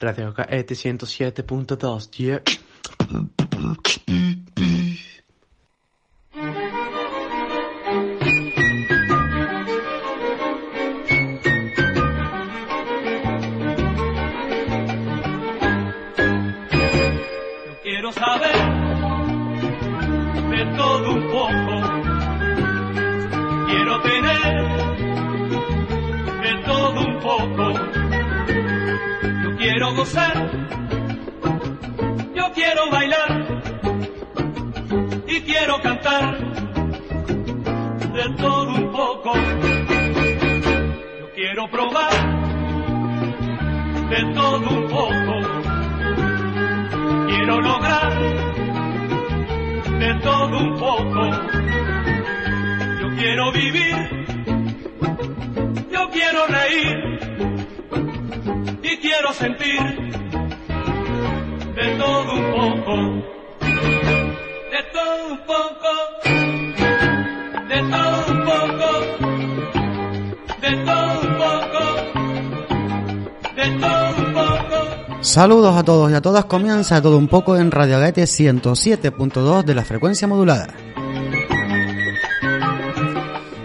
Radio Gaete 107.2, yeah. Saludos a todos y a todas, comienza todo un poco en Radio Gaete 107.2 de la frecuencia modulada.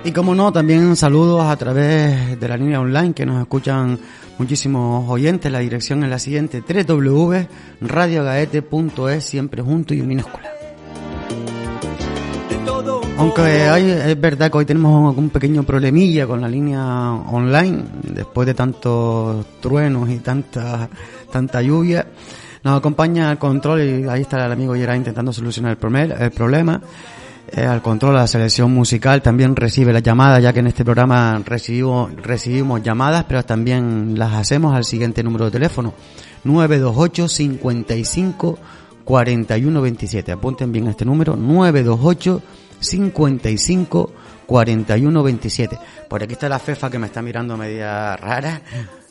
Y como no, también saludos a través de la línea online que nos escuchan muchísimos oyentes. La dirección es la siguiente, www.radiogaete.es, siempre junto y en minúscula. Aunque hay, es verdad que hoy tenemos un pequeño problemilla con la línea online, después de tantos truenos y tanta, tanta lluvia. Nos acompaña al control y ahí está el amigo Gerard intentando solucionar el, prome- el problema. Eh, al control, la selección musical también recibe las llamadas, ya que en este programa recibimos, recibimos llamadas, pero también las hacemos al siguiente número de teléfono, 928 55 41 27. Apunten bien este número, 928 55 41 27. Por aquí está la Fefa que me está mirando media rara.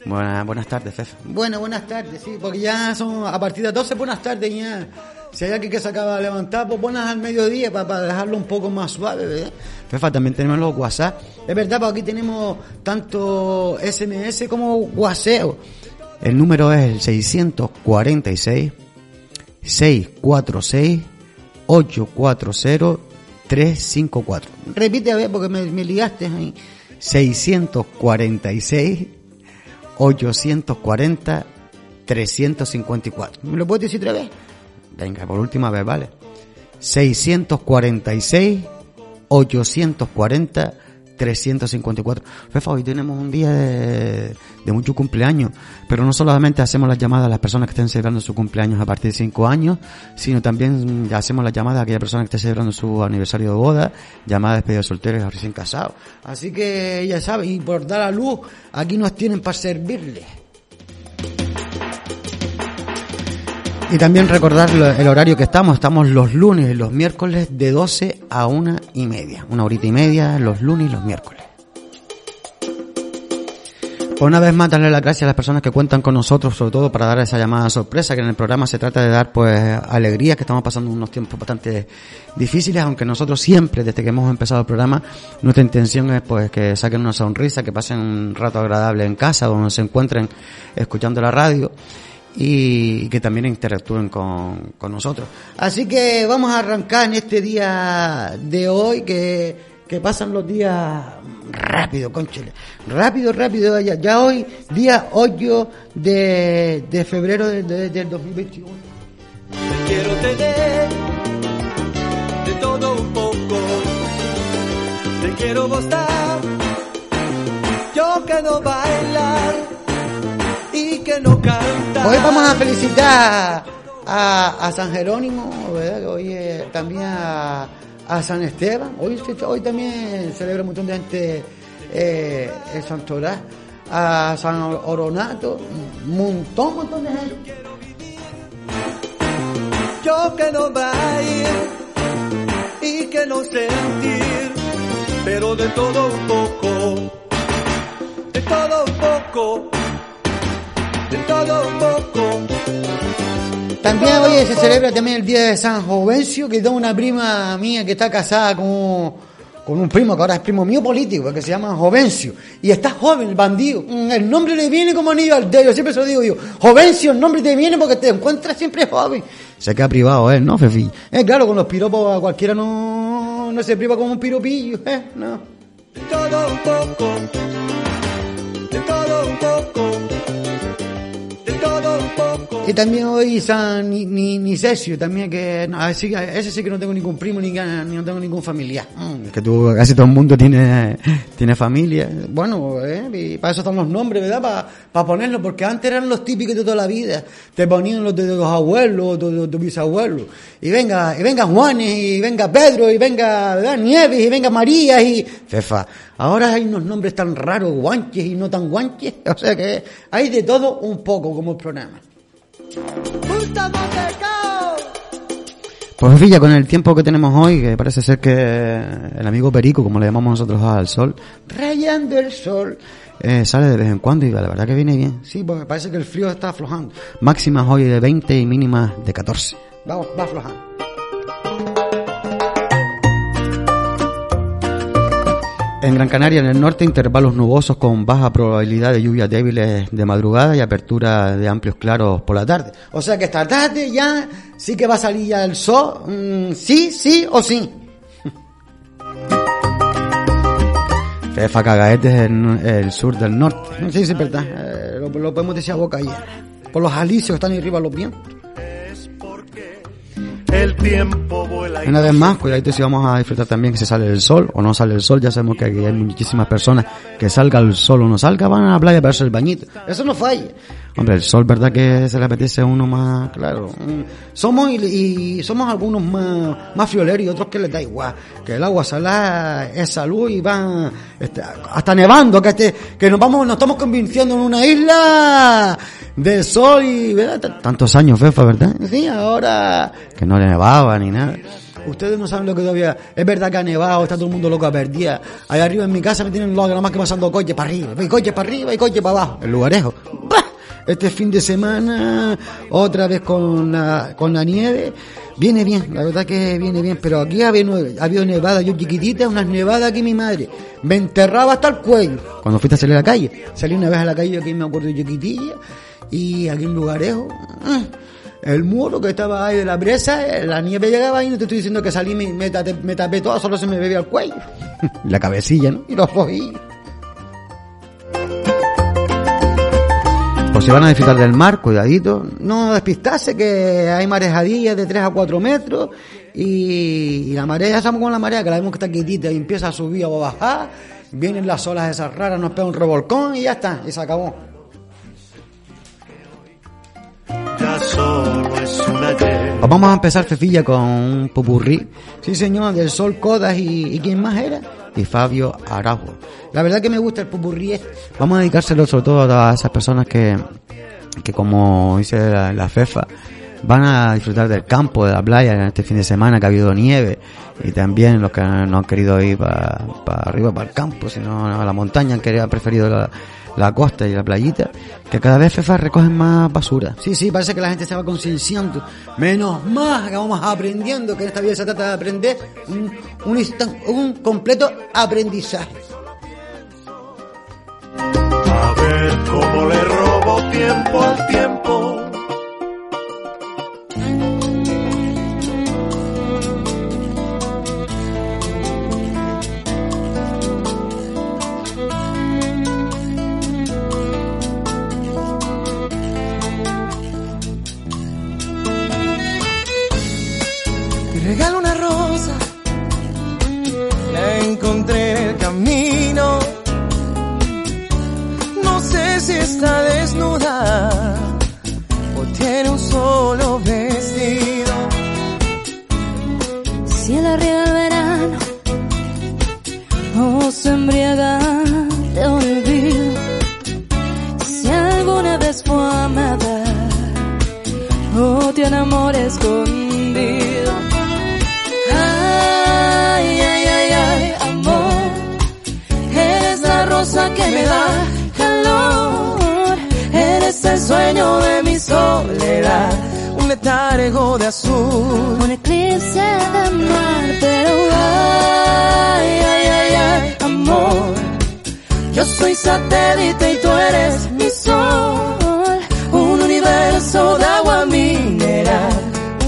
Buenas, buenas tardes, Fefa. Bueno, buenas tardes, sí, porque ya son a partir de 12, buenas tardes ya. Si hay alguien que se acaba de levantar, pues buenas al mediodía para, dejarlo un poco más suave, ¿verdad? Fefa, también tenemos los WhatsApp. Es verdad, porque aquí tenemos tanto SMS como WhatsApp. El número es el 646 646 840 354. Repite a ver porque me, me ligaste ahí. 646 840 354. ¿Me lo puedes decir otra vez? Venga, por última vez, ¿vale? 646 840 354. Fefa, hoy tenemos un día de, de mucho cumpleaños, pero no solamente hacemos las llamadas a las personas que estén celebrando su cumpleaños a partir de 5 años, sino también ya hacemos las llamadas a aquellas personas que estén celebrando su aniversario de boda, llamadas de despedida de solteros recién casados. Así que ya saben, y por dar a luz, aquí nos tienen para servirles. Y también recordar el horario que estamos. Estamos los lunes y los miércoles de 12 a una y media. Una horita y media los lunes y los miércoles. Una vez más, darle las gracias a las personas que cuentan con nosotros, sobre todo para dar esa llamada sorpresa, que en el programa se trata de dar pues alegría, que estamos pasando unos tiempos bastante difíciles, aunque nosotros siempre, desde que hemos empezado el programa, nuestra intención es pues que saquen una sonrisa, que pasen un rato agradable en casa, donde se encuentren escuchando la radio y que también interactúen con, con nosotros. Así que vamos a arrancar en este día de hoy, que, que pasan los días rápido, conchale. Rápido, rápido. Ya, ya hoy, día 8 de, de febrero de- de- del 2021. Te quiero tener de todo un poco. Te quiero gustar. Yo que no bailar y que no cantar. Hoy vamos a felicitar a, a San Jerónimo, ¿verdad? Hoy eh, también a, a San Esteban. Hoy, hoy también celebra un montón de gente eh, el Santo Torá. A San Oronato, un montón, montón de gente. Yo que no bailar y que no sentir, pero de todo un poco. De todo un poco. De todo un poco. También hoy se celebra también el día de San Jovencio, que tengo una prima mía que está casada con, con un primo que ahora es primo mío político, que se llama Jovencio. Y está joven, el bandido. Mm, El nombre le viene como anillo al dedo, siempre se lo digo yo. Jovencio, el nombre te viene porque te encuentras siempre joven. Se queda privado él, ¿no, Fefi? Eh, claro, con los piropos a cualquiera no, no se priva como un piropillo, ¿eh? No. De todo un poco, de todo un poco, Y también hoy San ni, ni, ni Cesio, también que no, ese, ese sí que no tengo ningún primo ni, ni no tengo ningún familiar. Mm, que tú, casi todo el mundo tiene, tiene familia. Bueno, eh, y para eso están los nombres, ¿verdad? Para ponerlos, porque antes eran los típicos de toda la vida. Te ponían los de los abuelos, de de bisabuelos. Y venga, y venga Juanes, y venga Pedro, y venga ¿verdad? Nieves, y venga María, y Fefa. Ahora hay unos nombres tan raros, guanches y no tan guanches. O sea que hay de todo un poco como el programa. Pues Villa, con el tiempo que tenemos hoy, que parece ser que el amigo Perico, como le llamamos nosotros al sol, rayando el sol, eh, sale de vez en cuando y la verdad que viene bien. Sí, porque parece que el frío está aflojando. Máximas hoy de 20 y mínimas de 14. Vamos, va aflojando. En Gran Canaria, en el norte, intervalos nubosos con baja probabilidad de lluvias débiles de madrugada y apertura de amplios claros por la tarde. O sea que esta tarde ya sí que va a salir ya el sol, mm, sí, sí o sí. Fefa Cagaete es el, el sur del norte. Sí, sí, verdad. Eh, lo, lo podemos decir a boca ayer. Por los alicios que están ahí arriba los vientos. El tiempo vuela y Una vez más, cuidadito si vamos a disfrutar también que se sale el sol o no sale el sol. Ya sabemos que aquí hay muchísimas personas que salga el sol o no salga, van a la playa para hacerse el bañito. Eso no falla. Hombre, el sol, ¿verdad que se le apetece a uno más? Claro. Mm, Somos y, y somos algunos más, más frioleros y otros que les da igual. Que el agua salada es salud y van este, hasta nevando, que, este, que nos vamos, nos estamos convirtiendo en una isla del sol y ¿verdad? Tantos años, Fefa, ¿verdad? Sí, ahora que no le nevaba ni nada. Ustedes no saben lo que todavía. Es verdad que ha nevado, está todo el mundo loco a perder. Ahí arriba en mi casa me tienen loco, nada más que pasando coches para arriba, y coches para arriba y coches para abajo. El lugarejo. ¡Bah! Este fin de semana, otra vez con la, con la nieve. Viene bien, la verdad que viene bien, pero aquí ha habido nevada, yo chiquitita, unas nevadas aquí mi madre. Me enterraba hasta el cuello. Cuando fuiste a salir a la calle. Salí una vez a la calle, aquí me acuerdo chiquitilla, y aquí en Lugarejo, ah, el muro que estaba ahí de la presa, eh, la nieve llegaba ahí, no te estoy diciendo que salí, me, me, tapé, me tapé todo, solo se me bebía el cuello. la cabecilla, ¿no? Y los ojillos. Pues si van a disfrutar del mar, cuidadito, no despistarse que hay marejadillas de 3 a 4 metros y, y la marea, ya sabemos con la marea, que la vemos que está quietita y empieza a subir o a bajar, vienen las olas esas raras, nos pega un revolcón y ya está, y se acabó. Vamos a empezar, Fefilla, con un popurrí. Sí, señor, del Sol Codas y, y ¿quién más era? Y Fabio Araujo. La verdad que me gusta el popurrí este. Vamos a dedicárselo sobre todo a todas esas personas que, que como dice la, la FEFA, van a disfrutar del campo, de la playa en este fin de semana que ha habido nieve y también los que no han querido ir para arriba, para el campo, sino a la montaña, han querido, han preferido la, la costa y la playita, que cada vez FEFA recogen más basura. Sí, sí, parece que la gente se va concienciando. Menos más que vamos aprendiendo, que en esta vida se trata de aprender un, un, instan- un completo aprendizaje. A ver cómo le robo tiempo al tiempo. Da calor. Eres el sueño de mi soledad, un letargo de azul. Un eclipse de mar, pero ay, ay, Yo soy satélite y tú eres mi sol. Un universo de agua mineral.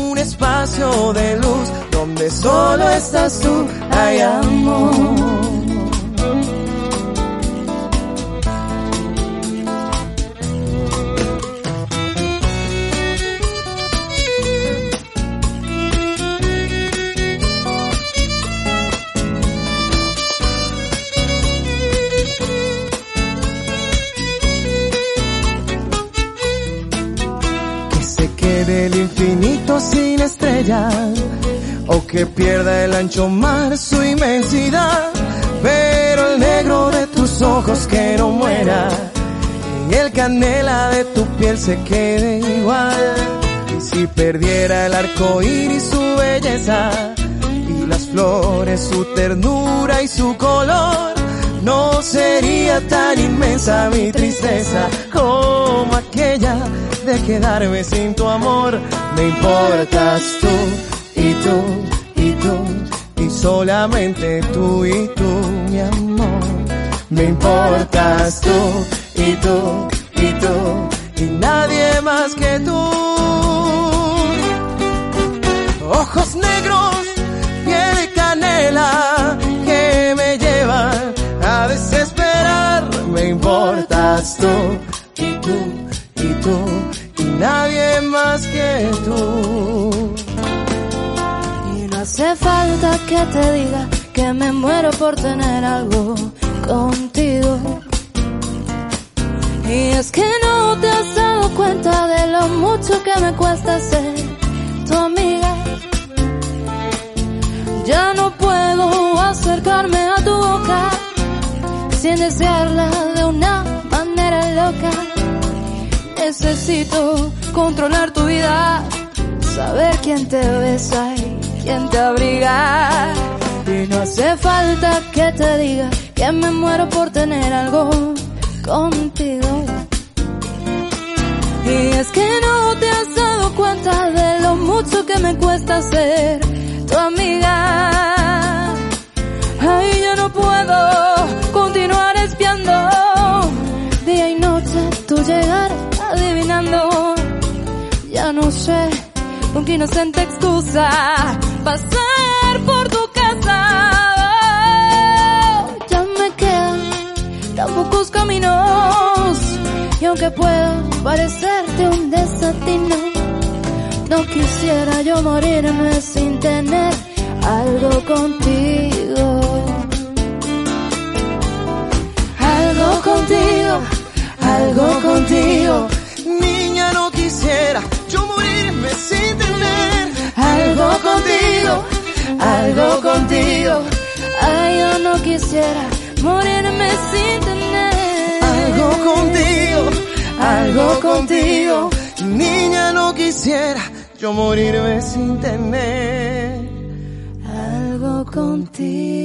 Un espacio de luz donde solo estás tú. Hay amor. Infinito sin estrellas o que pierda el ancho mar su inmensidad. Pero el negro de tus ojos que no muera y el canela de tu piel se quede igual. Y si perdiera el arco iris su belleza y las flores su ternura y su color no sería tan inmensa mi tristeza como aquella de quedarme sin tu amor. Me importas tú y tú y tú y solamente tú y tú, mi amor. Me importas tú y tú y tú y nadie más que tú. Ojos negros, piel de canela que me llevan a desesperar. Me importas tú y tú y tú y nadie más que tú. Y no hace falta que te diga que me muero por tener algo contigo. Y es que no te has dado cuenta de lo mucho que me cuesta ser tu amiga. Ya no puedo acercarme a tu boca sin desearla de una manera loca. Necesito controlar tu vida, saber quién te besa y quién te abriga. Y no hace falta que te diga que me muero por tener algo contigo. Y es que no te has dado cuenta de lo mucho que me cuesta ser tu amiga. Ay, yo no puedo continuar espiando día y noche tu llegar adivinando. Ya no sé con qué inocente excusa pasar por tu casa. Ya me quedan tan pocos caminos y aunque pueda parecerte un desatino, no quisiera yo morirme sin tener algo contigo. Algo contigo, algo contigo, Niña, no quisiera yo morirme sin tener algo contigo, algo contigo. Ay, yo no quisiera morirme sin tener algo contigo, algo contigo. Niña, no quisiera yo morirme sin tener algo contigo.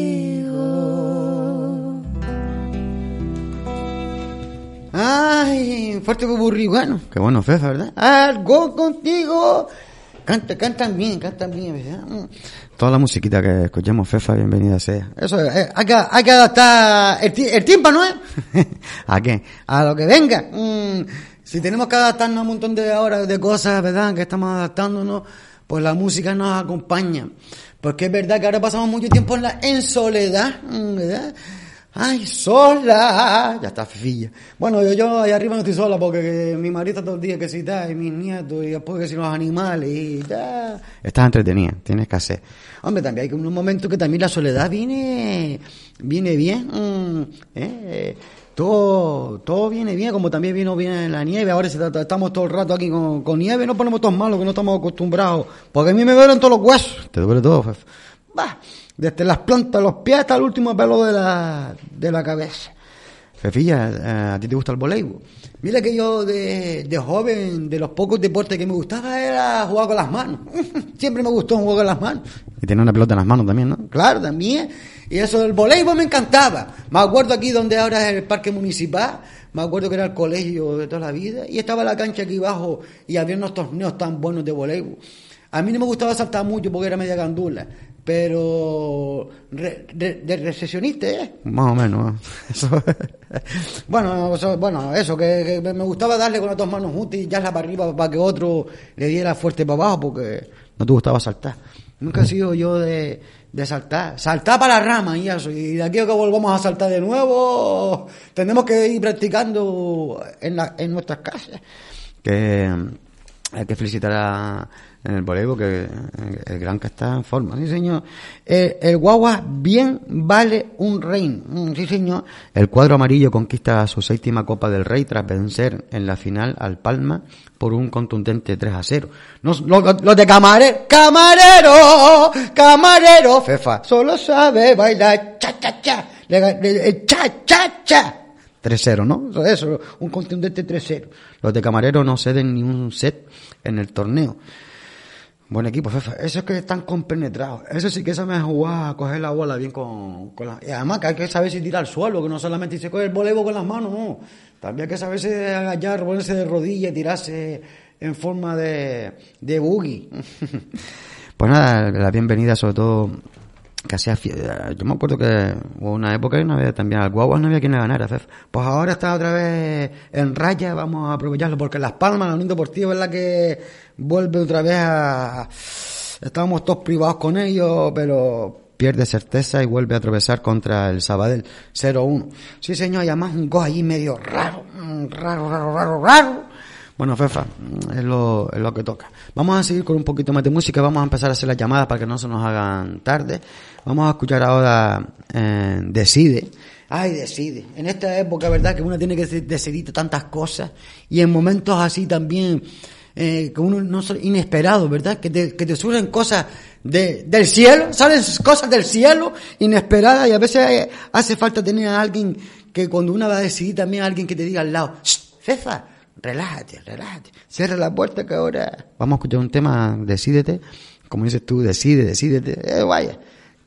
Ay, fuerte bueno. Qué bueno, Fefa, ¿verdad? Algo contigo. Canta, cantan bien, cantan bien, ¿verdad? Mm. Toda la musiquita que escuchamos, Fefa, bienvenida sea. Eso es, eh, hay, que, hay que adaptar el, el tímpano, ¿eh? ¿A qué? A lo que venga. Mm, si tenemos que adaptarnos a un montón de horas de cosas, ¿verdad? Que estamos adaptándonos, pues la música nos acompaña. Porque es verdad que ahora pasamos mucho tiempo en, la, en soledad, mm, ¿verdad? Ay, sola. Ya está, fefilla. Bueno, yo, yo allá arriba no estoy sola porque que mi marido está todo el día que si está, y mis nietos, y después que si los animales, y ya. Estás entretenida, tienes que hacer. Hombre, también hay un momento que también la soledad viene, viene bien, mm, eh, todo, todo viene bien, como también vino bien la nieve. Ahora estamos todo el rato aquí con, con nieve, no ponemos todos malos, que no estamos acostumbrados. Porque a mí me duelen todos los huesos. Te duele todo, Fef. Bah, desde las plantas, los pies hasta el último pelo de la, de la cabeza. Fefilla, eh, ¿a ti te gusta el voleibol? Mira que yo de, de joven, de los pocos deportes que me gustaba era jugar con las manos. Siempre me gustó jugar con las manos. Y tener una pelota en las manos también, ¿no? Claro, también. Y eso del voleibol me encantaba. Me acuerdo aquí donde ahora es el parque municipal, me acuerdo que era el colegio de toda la vida, y estaba la cancha aquí abajo y había unos torneos tan buenos de voleibol. A mí no me gustaba saltar mucho porque era media gandula, pero re- re- de recesionista, ¿eh? Más o menos. ¿eh? Eso. bueno, eso, bueno, eso, que, que me gustaba darle con las dos manos juntas y ya para arriba para que otro le diera fuerte para abajo porque no te gustaba saltar. Nunca he sido yo de, de saltar. Saltar para la rama y eso. Y de aquí a que volvamos a saltar de nuevo, tenemos que ir practicando en, la, en nuestras casas. Que hay que felicitar a en el voleibol que eh, el gran que está en forma. Sí, señor. El, el guagua bien vale un rey. Mm, Sí, señor. El cuadro amarillo conquista su séptima Copa del Rey tras vencer en la final al Palma por un contundente 3 a 0. Los, de camarero, camarero, camarero, Fefa, solo sabe bailar cha cha cha, el cha cha cha. 3-0, ¿no? Eso, un contundente 3-0. Los de Camarero no ceden ni un set en el torneo. Buen equipo, Fefa. Eso es que están compenetrados. Eso sí que saben jugar, coger la bola bien con, con la... Y además que hay que saber si tirar al suelo, que no solamente se coge el voleibol con las manos, no. También hay que saberse agachar, ponerse de rodillas, tirarse en forma de, de boogie. pues nada, la bienvenida sobre todo hacía fie- yo me acuerdo que hubo una época y una vez también al Guaguas no había quien le ganara Fef. pues ahora está otra vez en raya vamos a aprovecharlo porque Las Palmas la Unión Deportiva es la que vuelve otra vez a estábamos todos privados con ellos pero pierde certeza y vuelve a atravesar contra el Sabadell 0-1 sí señor y además un gol allí medio raro mm, raro raro raro raro bueno, Fefa, es lo, es lo que toca. Vamos a seguir con un poquito más de música, vamos a empezar a hacer las llamadas para que no se nos hagan tarde. Vamos a escuchar ahora eh, Decide. Ay, decide. En esta época, ¿verdad? Que uno tiene que de- decidir tantas cosas y en momentos así también eh, que uno no son inesperados, ¿verdad? Que te, que te surgen cosas de, del cielo, salen cosas del cielo inesperadas y a veces hace falta tener a alguien que cuando uno va a decidir también a alguien que te diga al lado, "Shh, Fefa, relájate, relájate, cierra la puerta que ahora... Vamos a escuchar un tema, decídete, como dices tú, decide, decídete, eh, vaya,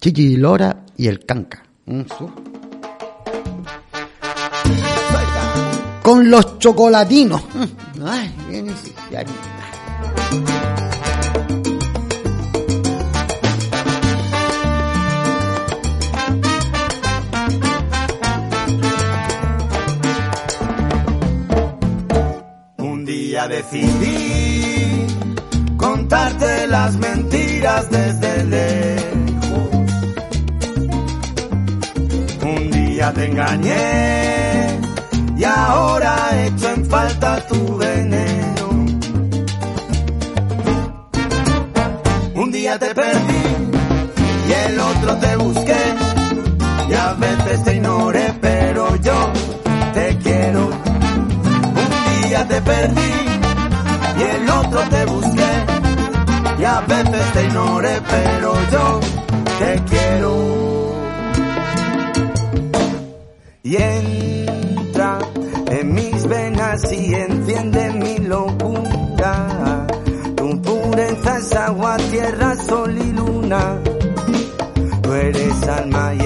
Chichi Lora y el Canca. Mm, Con los chocolatinos. Mm, Ay, Un día decidí contarte las mentiras desde lejos. Día te engañé y ahora echo en falta tu veneno. Un día te perdí y el otro te busqué y a veces te ignoré, pero yo te quiero. Un día te perdí y el otro te busqué y a veces te ignoré, pero yo te quiero. Entra en mis venas y enciende mi locura. Tu pureza es agua, tierra, sol y luna. Tú eres alma y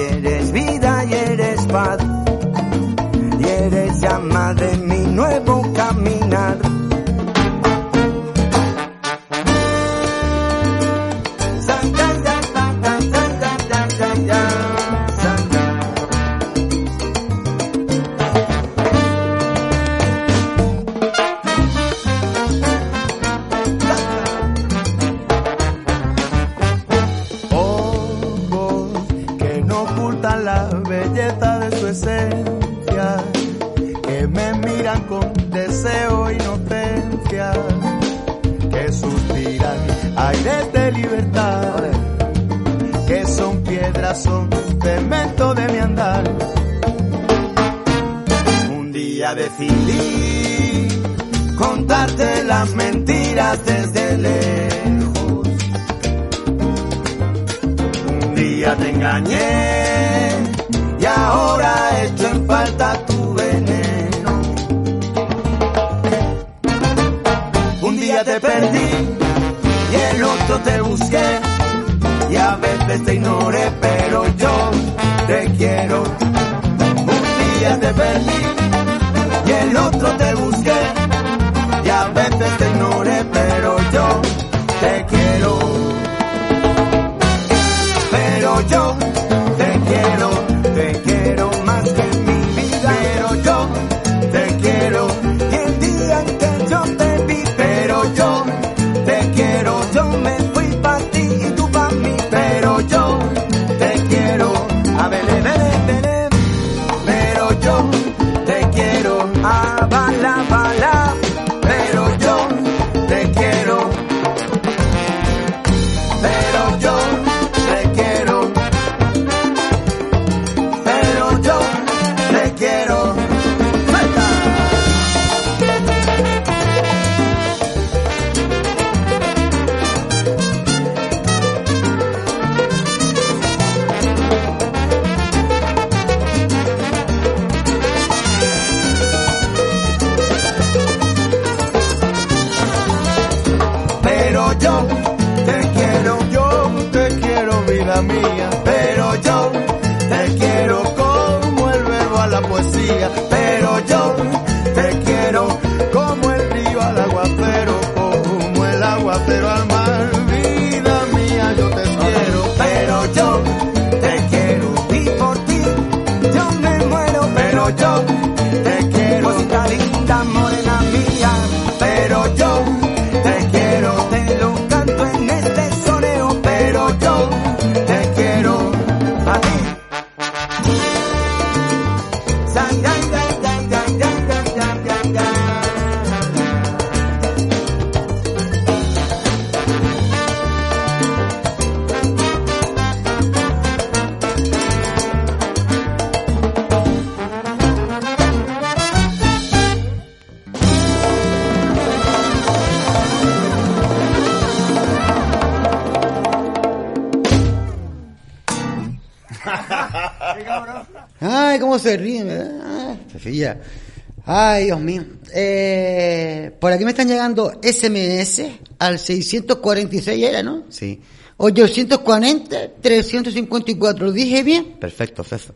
Ay, Dios mío. Eh, por aquí me están llegando SMS al 646 era, ¿no? Sí. 840, 354. ¿Lo dije bien? Perfecto, Fefa.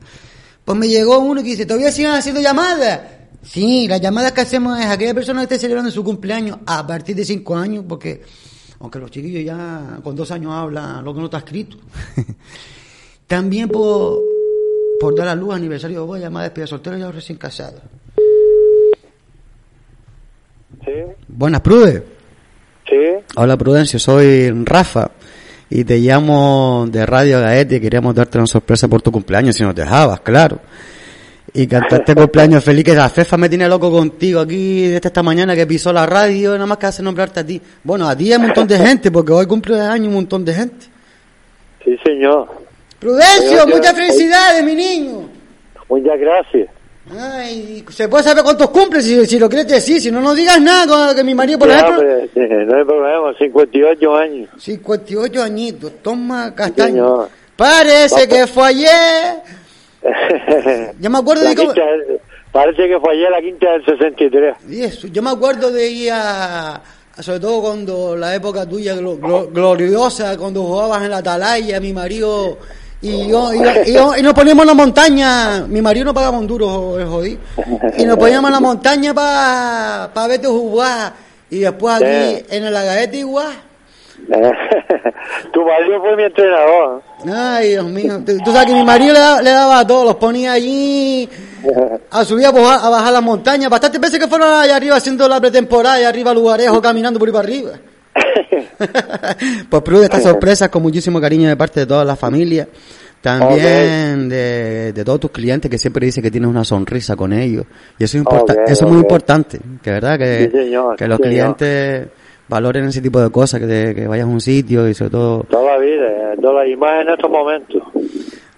Pues me llegó uno que dice, ¿todavía siguen haciendo llamadas? Sí, las llamadas que hacemos es a aquella persona que esté celebrando su cumpleaños a partir de 5 años, porque aunque los chiquillos ya con dos años hablan lo que no está escrito. También por, por dar a luz aniversario voy a llamar a despedida soltero y a los recién casados. Sí, Buenas, Prude. sí. Hola, Prudencio, soy Rafa y te llamo de Radio Gaete y queríamos darte una sorpresa por tu cumpleaños, si nos dejabas, claro. Y cantarte cumpleaños feliz, que la Fefa me tiene loco contigo aquí desde esta mañana que pisó la radio, nada más que hace nombrarte a ti. Bueno, a ti y a un montón de gente, porque hoy cumple años un montón de gente. Sí, señor. Prudencio, muchas felicidades, mi niño. Muchas gracias. Ay, ¿se puede saber cuántos cumples? Si, si lo quieres decir, si no, no digas nada, que mi marido, por Ya, ejemplo, no hay problema, 58 años. 58 añitos, toma castaño. señor. Parece que fue ayer. Yo me acuerdo La de cómo... quinta parece que fue ayer la quinta del 63. Y eso, yo me acuerdo de ir a... Sobre todo cuando la época tuya glo- glo- gloriosa, cuando jugabas en la atalaya, mi marido... Y yo, y, yo- y yo- y nos poníamos en la montaña, mi marido no pagaba un duro, jodí, y nos poníamos en la montaña para pa verte jugar, y después aquí en el agaete igual. tu marido fue mi entrenador. Ay, Dios mío. Tú, tú sabes que mi marido le, da- le daba a todos, los ponía allí a subir, a bajar, a bajar las montañas. Bastantes veces que fueron allá arriba haciendo la pretemporada, allá arriba lugarejo, caminando por ahí para arriba. pues Prude, estas sorpresas con muchísimo cariño de parte de toda la familia. También de, de todos tus clientes que siempre dicen que tienes una sonrisa con ellos. Y eso es, importa- Ok, eso es muy importante. Que verdad que, Sí, señor, que los sí, señor. clientes valoren ese tipo de cosas, que, te- que vayas a un sitio y sobre todo... Toda la vida, eh, toda la imagen en estos momentos.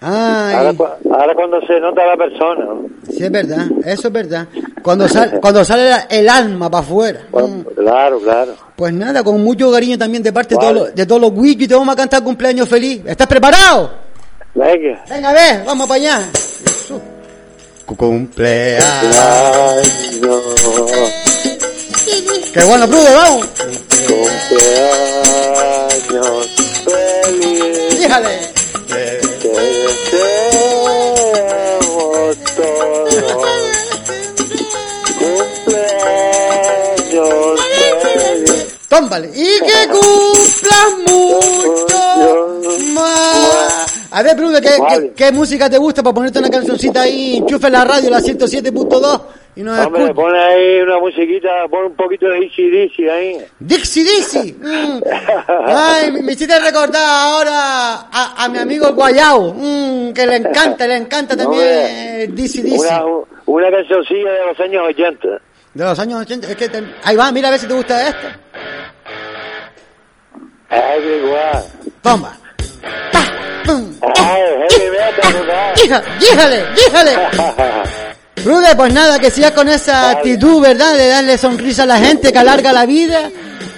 Ahora, cu- ahora cuando se nota la persona. Sí, es verdad, eso es verdad. Cuando sale, cuando sale la- el alma para afuera. Bueno, Claro, claro. Pues nada, con mucho cariño también de parte de, Vale. todos los, de todos los wikis, te vamos a cantar cumpleaños feliz. ¿Estás preparado? Venga. Venga, a ver, vamos para allá. Cumpleaños. Qué bueno, Prude, vamos. cumpleaños feliz. Fíjale. Tómbale. Y que cumplas mucho más. A ver, Bruno, ¿qué, qué, qué música te gusta para ponerte una cancioncita ahí? Enchufe la radio, la 107.2 y nos Hombre, escucha. pon ahí una musiquita, pon un poquito de Easy Dizzy ahí. Dixie Dixie. Mm. Ay, me- me hiciste recordar ahora a, a mi amigo el Guayao, mm, que le encanta, le encanta también eh, Dixie Dixie. Una, una cancioncilla de los años 80. De los años 80. Es que te- ahí va, mira a ver si te gusta esto. Everywhere. Toma. Pum. Ay, híjale, híjale. Rude, pues nada, que sigas con esa actitud, ¿verdad? De darle sonrisa a la gente, que alarga la vida.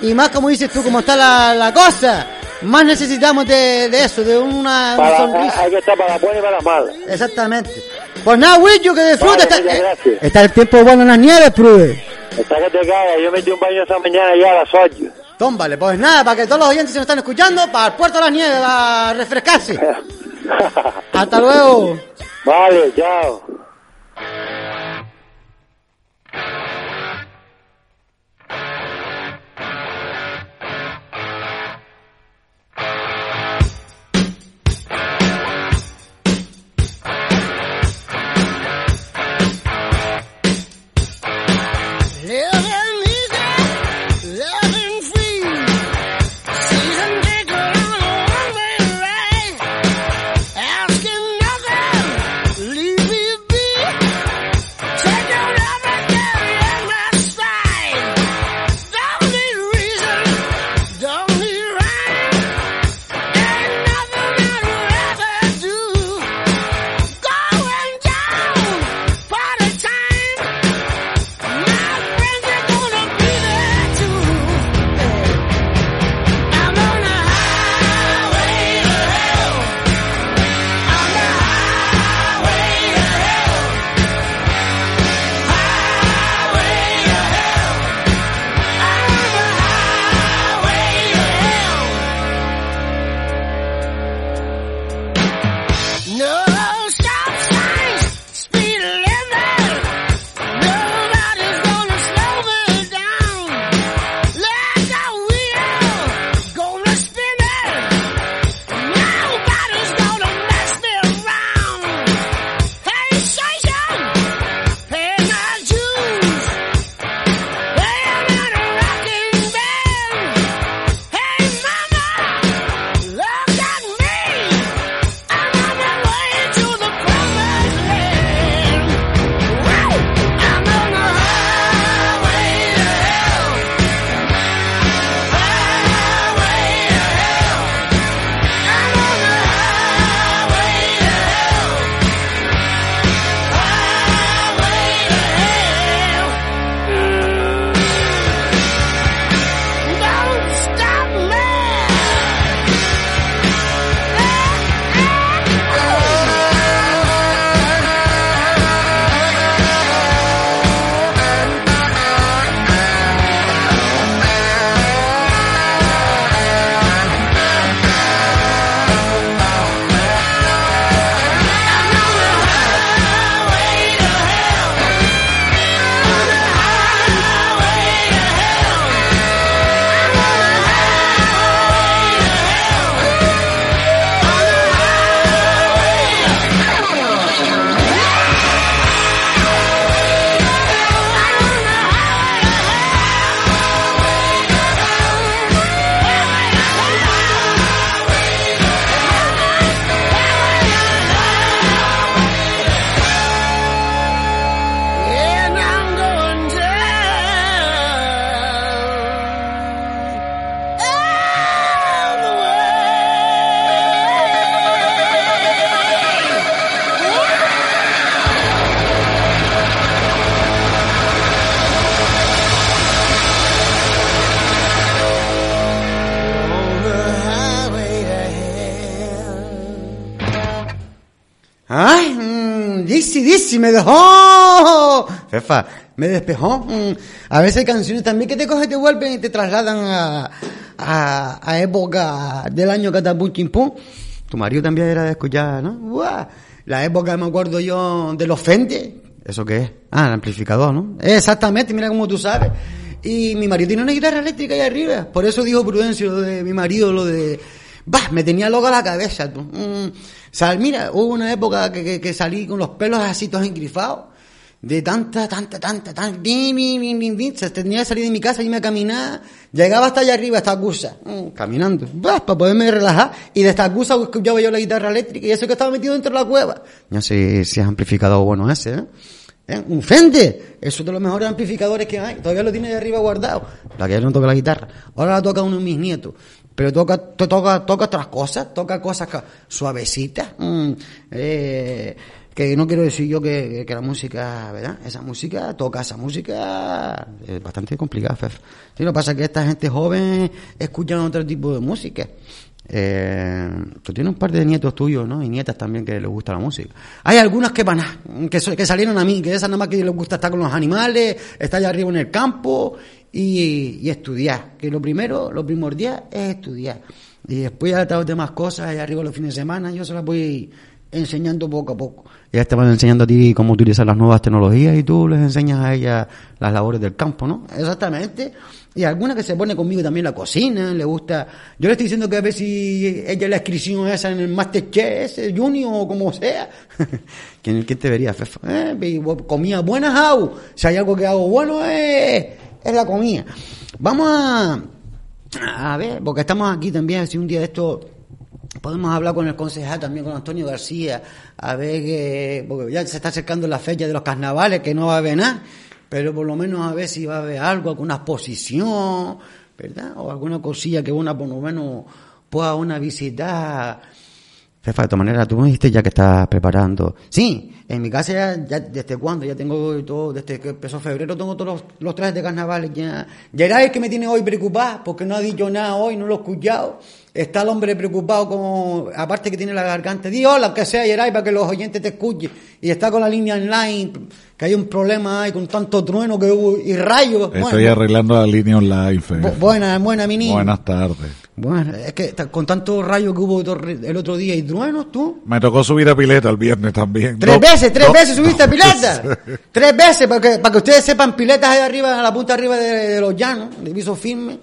Y más como dices tú, como está la, la cosa. Más necesitamos de, de eso, de una, una Para, sonrisa. hay que estar para las buenas y para las malas. Exactamente. Pues nada, Willo, que disfrute. Vale, está, eh, está el tiempo bueno en las nieves, Prude. Hasta que te caiga. Yo metí un baño esta mañana ya a las 8. Tómbale, pues nada, para que todos los oyentes se nos están escuchando, para el puerto de las nieves, a refrescarse. Hasta luego. vale, chao. Dixie, me dejó. Fefa, me despejó. Mm, a veces hay canciones también que te cogen, te vuelven y te trasladan a, a, a época del año catapum chimpum. Tu marido también era de escuchar, ¿no? Buah, La época, me acuerdo yo, de los Fender. ¿Eso qué es? Ah, el amplificador, ¿no? Exactamente, mira cómo tú sabes. Y mi marido tiene una guitarra eléctrica ahí arriba. Por eso dijo Prudencio de mi marido, lo de Bah, me tenía loca la cabeza, tú. Mm, mira, hubo una época que, que, salí con los pelos así todos engrifados. De tanta, tanta, tanta, tanta, bim, bim, bim. Se tenía que salir de mi casa y me caminaba. Llegaba hasta allá arriba, hasta Acusa, mm, caminando, bah, para poderme relajar. Y de esta Acusa escuchaba yo la guitarra eléctrica y eso que estaba metido dentro de la cueva. No sé si es amplificador bueno ese, ¿eh? ¿Eh? Un Fender, eso es de los mejores amplificadores que hay. Todavía lo tiene ahí arriba guardado. La que ya no toca la guitarra. Ahora la toca uno de mis nietos. Pero toca, to- toca, toca otras cosas, toca cosas suavecitas. mm, eh, que no quiero decir yo que, que la música, ¿verdad? Esa música, toca esa música, es bastante complicada, Fef. Sí, lo que pasa es que esta gente joven escuchan otro tipo de música. Eh, tú tienes un par de nietos tuyos, ¿no? Y nietas también que les gusta la música. Hay algunas que van a, que, que salieron a mí, que esas nada más que les gusta estar con los animales, estar allá arriba en el campo y, y estudiar. Que lo primero, lo primordial es estudiar. Y después ya todas las demás cosas, allá arriba los fines de semana, yo se las voy enseñando poco a poco. Ellas te van enseñando a ti cómo utilizar las nuevas tecnologías y tú les enseñas a ellas las labores del campo, ¿no? Exactamente. Y alguna que se pone conmigo también la cocina, le gusta. Yo le estoy diciendo que a ver si ella la inscripción esa en el Masterchef ese, Junior o como sea. ¿Quién, quién te vería, Fefa? Eh, y bo- comida buena hago. Si hay algo que hago bueno es, es la comida. Vamos a, a ver, porque estamos aquí también, si un día de esto podemos hablar con el concejal también con Antonio García a ver que porque ya se está acercando la fecha de los carnavales que no va a haber nada pero por lo menos a ver si va a haber algo alguna exposición verdad o alguna cosilla que una por lo menos pueda una visitar De todas maneras, tú me dijiste ya que estás preparando. Sí, en mi casa ya, ya desde cuándo, ya tengo todo, desde que empezó febrero tengo todos los, los trajes de carnaval ya. Geray es que me tiene hoy preocupado porque no ha dicho nada hoy, no lo he escuchado. Está el hombre preocupado como, aparte que tiene la garganta, di hola, que sea Geray para que los oyentes te escuchen. Y está con la línea online, que hay un problema ahí con tanto trueno que hubo y rayos. Estoy Bueno, arreglando la línea online, Fe. bu- buena, buena, mi niño. Buenas tardes. Bueno, es que con tantos rayos que hubo el otro día y truenos, tú. Me tocó subir a pileta el viernes también. Tres No, veces, tres no, veces subiste a no. pileta. tres veces, porque, para que ustedes sepan, piletas ahí arriba, a la punta arriba de, de los llanos, de piso firme.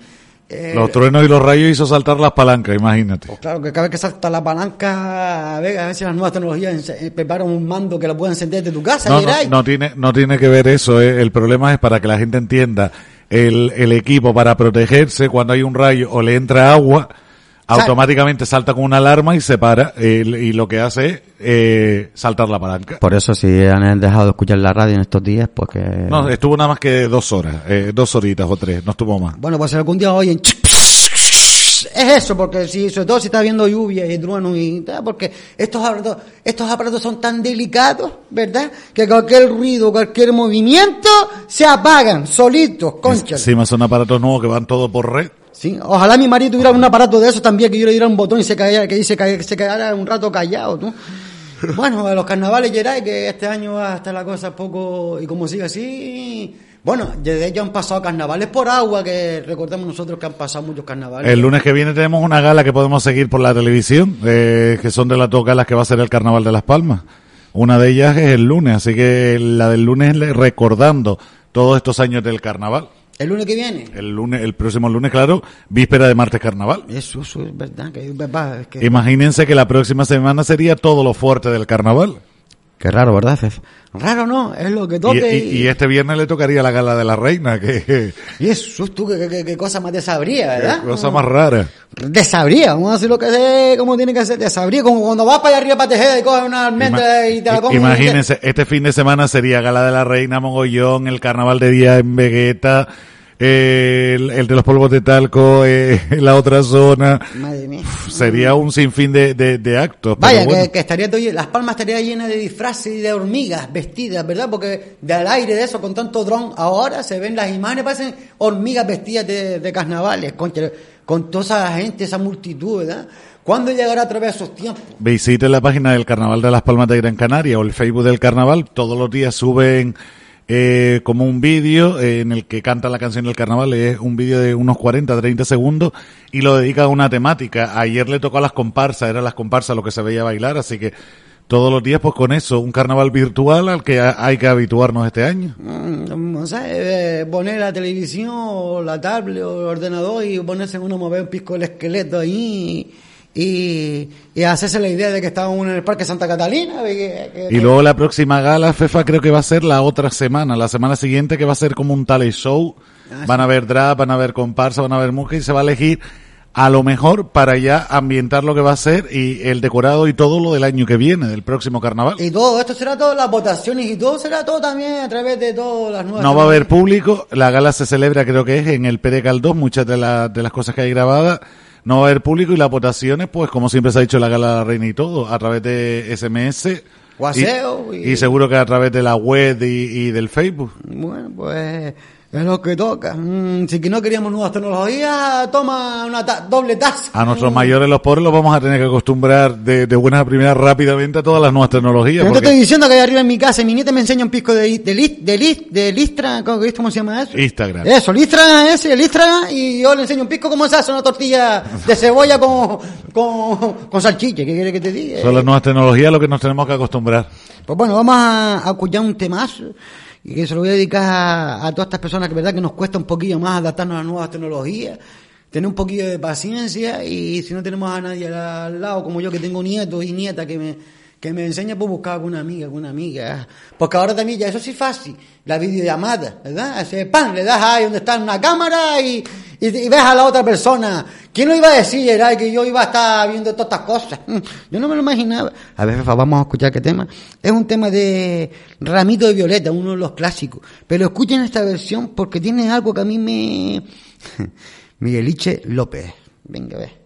Eh, Los truenos y los rayos hizo saltar las palancas, imagínate. Claro, que cada vez que salta la palanca, a ver, a ver si las nuevas tecnologías eh, preparan un mando que lo pueda encender de tu casa, No, no, no tiene, no tiene que ver eso. eh. El problema es para que la gente entienda el, el equipo para protegerse cuando hay un rayo o le entra agua, automáticamente salta con una alarma y se para y lo que hace es eh, saltar la palanca. Por eso, si han dejado de escuchar la radio en estos días, pues que... No, estuvo nada más que dos horas, eh, dos horitas o tres, no estuvo más. Bueno, pues algún día oyen... Es eso, porque si, sobre todo si está habiendo lluvia y trueno y tal, porque estos aparatos, estos aparatos son tan delicados, ¿verdad? Que cualquier ruido, cualquier movimiento, se apagan, solitos, concha. Encima son aparatos nuevos que van todo por red. Sí, ojalá mi marido tuviera un aparato de esos también, que yo le diera un botón y se cayera, que se, ca- se quedara un rato callado, ¿no? Bueno, a los carnavales Geray, que este año va a estar la cosa poco, y como sigue así, bueno, desde ellos han pasado carnavales por agua, que recordemos nosotros que han pasado muchos carnavales. El lunes que viene tenemos una gala que podemos seguir por la televisión, eh, que son de las dos galas que va a ser el Carnaval de Las Palmas. Una de ellas es el lunes, así que la del lunes recordando todos estos años del Carnaval. El lunes que viene. El lunes, el próximo lunes, claro, víspera de martes Carnaval. Eso, eso es verdad, es que... Imagínense que la próxima semana sería todo lo fuerte del Carnaval. Qué raro, ¿verdad, Fef? Raro no, es lo que Y, toque. y- y este viernes le tocaría la gala de la reina, que, y eso, tú, qué, qué- qué cosa más desabría, ¿verdad? cosa más rara. Desabría, vamos a decir lo que sé, como tiene que ser, desabría, como cuando vas para allá arriba para Tejeda y coges una almendra y te la comes. Imagínense, este fin de semana sería Gala de la Reina, Mogollón, el Carnaval de Día en Vegeta, eh, el, el de los polvos de talco, eh, la otra zona. Madre mía. Sería un sinfín de, de, de actos. Vaya, bueno. que, que estaría todo, Las Palmas estaría llena de disfraces y de hormigas vestidas, ¿verdad? Porque del aire de eso, con tanto dron, ahora se ven las imágenes, parecen hormigas vestidas de, de carnavales, concha, con toda esa gente, esa multitud, ¿verdad? ¿Cuándo llegará otra vez esos tiempos? Visite la página del Carnaval de las Palmas de Gran Canaria o el Facebook del Carnaval. Todos los días suben eh, como un vídeo eh, en el que canta la canción del Carnaval. Es un vídeo de unos 40, 30 segundos y lo dedica a una temática. Ayer le tocó a las comparsas, eran las comparsas lo que se veía bailar, así que todos los días pues con eso, un carnaval virtual al que ha- hay que habituarnos este año. Mm, o sea, eh, poner la televisión la tablet o el ordenador y ponerse uno mover un pisco el esqueleto ahí y, y hacerse la idea de que estábamos en el Parque Santa Catalina. de que- que- Y luego la próxima gala, FEFA, creo que va a ser la otra semana, la semana siguiente, que va a ser como un talent show. Van a haber drag, van a haber comparsa, van a haber música y se va a elegir a lo mejor para ya ambientar lo que va a ser y el decorado y todo lo del año que viene, del próximo carnaval. Y todo, esto será todas las votaciones y todo será todo también a través de todas las nuevas. No va a haber público, la gala se celebra creo que es en el PDCAL 2, muchas de, la- de las cosas que hay grabadas, no va a haber público y las votaciones, pues como siempre se ha dicho la gala de la reina y todo, a través de SMS. Guaseo y, y- y seguro que a través de la web y, y del Facebook. Bueno, pues es lo que toca. Mm, si que no queríamos nuevas tecnologías, toma una ta- doble taza. A nuestros mayores, los pobres, los vamos a tener que acostumbrar de, de buenas a primeras rápidamente a todas las nuevas tecnologías. Yo te porque- estoy diciendo que ahí arriba en mi casa mi nieta me enseña un pisco de, de, de, lis- de listra, ¿cómo, cómo se llama eso? Instagram. Eso, listra ese, listra, y yo le enseño un pisco como se hace una tortilla de cebolla con, con, con salchicha, ¿qué quiere que te diga? Son las nuevas tecnologías lo que nos tenemos que acostumbrar. Pues bueno, vamos a, a escuchar un temazo y que se lo voy a dedicar a, a todas estas personas que verdad que nos cuesta un poquillo más adaptarnos a las nuevas tecnologías, tener un poquillo de paciencia y si no tenemos a nadie al, lado como yo que tengo nietos y nietas que me que me enseña pues buscar alguna amiga, alguna amiga. Porque ahora también ya eso sí es fácil, la videollamada, ¿verdad? Ese pan, le das ahí donde está una cámara y, y, y ves a la otra persona. ¿Quién lo iba a decir, era que yo iba a estar viendo todas estas cosas? Yo no me lo imaginaba. A ver, vamos a escuchar qué tema. Es un tema de Ramito de Violeta, uno de los clásicos. Pero escuchen esta versión porque tiene algo que a mí me... Migueliche López. Venga, a ver.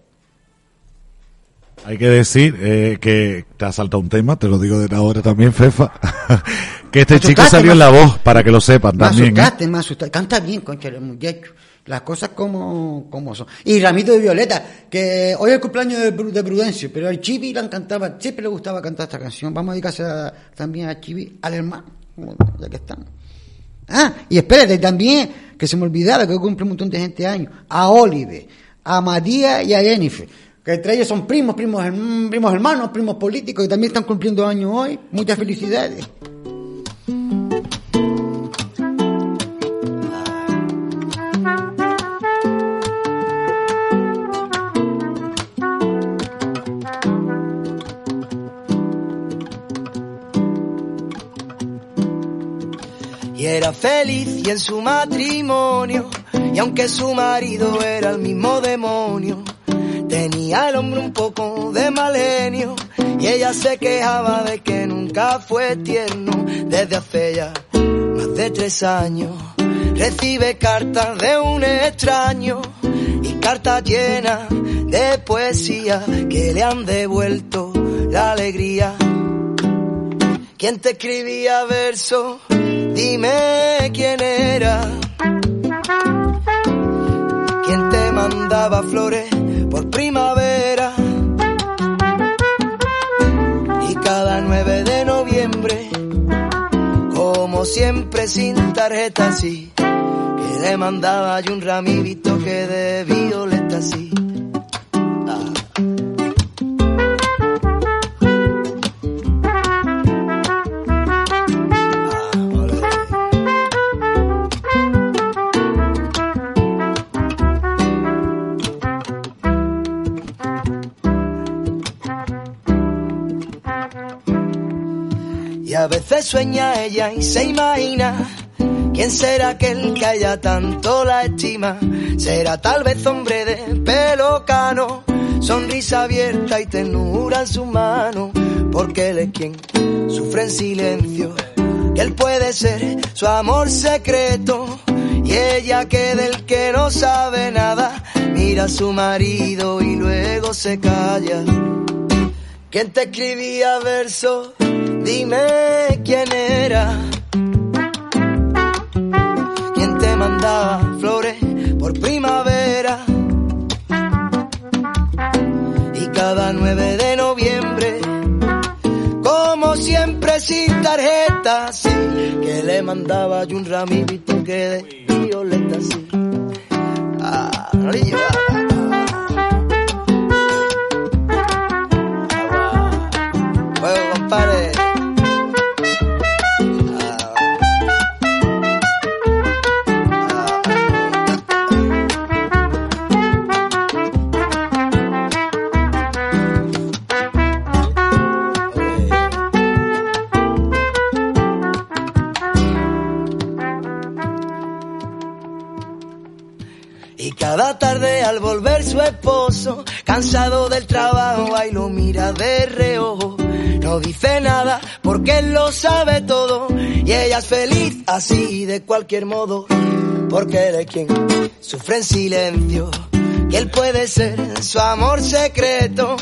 Hay que decir eh, que te ha saltado un tema, te lo digo de ahora también, Fefa, que este Me chico salió en me la voz, para que lo sepan Me también. ¿eh? asustaste, me asustaste. Canta bien, concha, el muchacho. Las cosas como, como son. Y Ramito de Violeta, que hoy es el cumpleaños de, de Prudencio, pero el Chibi la encantaba, siempre le gustaba cantar esta canción. Vamos a dedicarse también a Chibi, al hermano, ya que estamos. Ah, y espérate, también, que se me olvidara que hoy cumple un montón de gente años, a Oliver, a Matías y a Jennifer, que entre ellos son primos, primos, primos hermanos, primos políticos, y también están cumpliendo años hoy. Muchas felicidades. Feliz y en su matrimonio y aunque su marido era el mismo demonio tenía el hombre un poco de mal genio y ella se quejaba de que nunca fue tierno desde hace ya más de tres años recibe cartas de un extraño y cartas llenas de poesía que le han devuelto la alegría ¿Quién te escribía verso? Dime quién era. ¿Quién te mandaba flores por primavera? Y cada 9 de noviembre, como siempre sin tarjeta así, que le mandaba yo un ramito que de violeta así. A veces sueña ella y se imagina quién será aquel que haya tanto la estima. Será tal vez hombre de pelo cano, sonrisa abierta y ternura en su mano, porque él es quien sufre en silencio. Que él puede ser su amor secreto y ella que del que no sabe nada mira a su marido y luego se calla. ¿Quién te escribía versos? Dime quién era. ¿Quién te mandaba flores por primavera? Y cada 9 de noviembre, como siempre sin tarjeta, sí, que le mandaba yo un ramito que de violeta, sí. Ah, no le llevaba. Juego, compadre. Esposo, cansado del trabajo, ahí lo mira de reojo. No dice nada porque él lo sabe todo. Y ella es feliz así de cualquier modo. Porque él es quien sufre en silencio. Y él puede ser su amor secreto.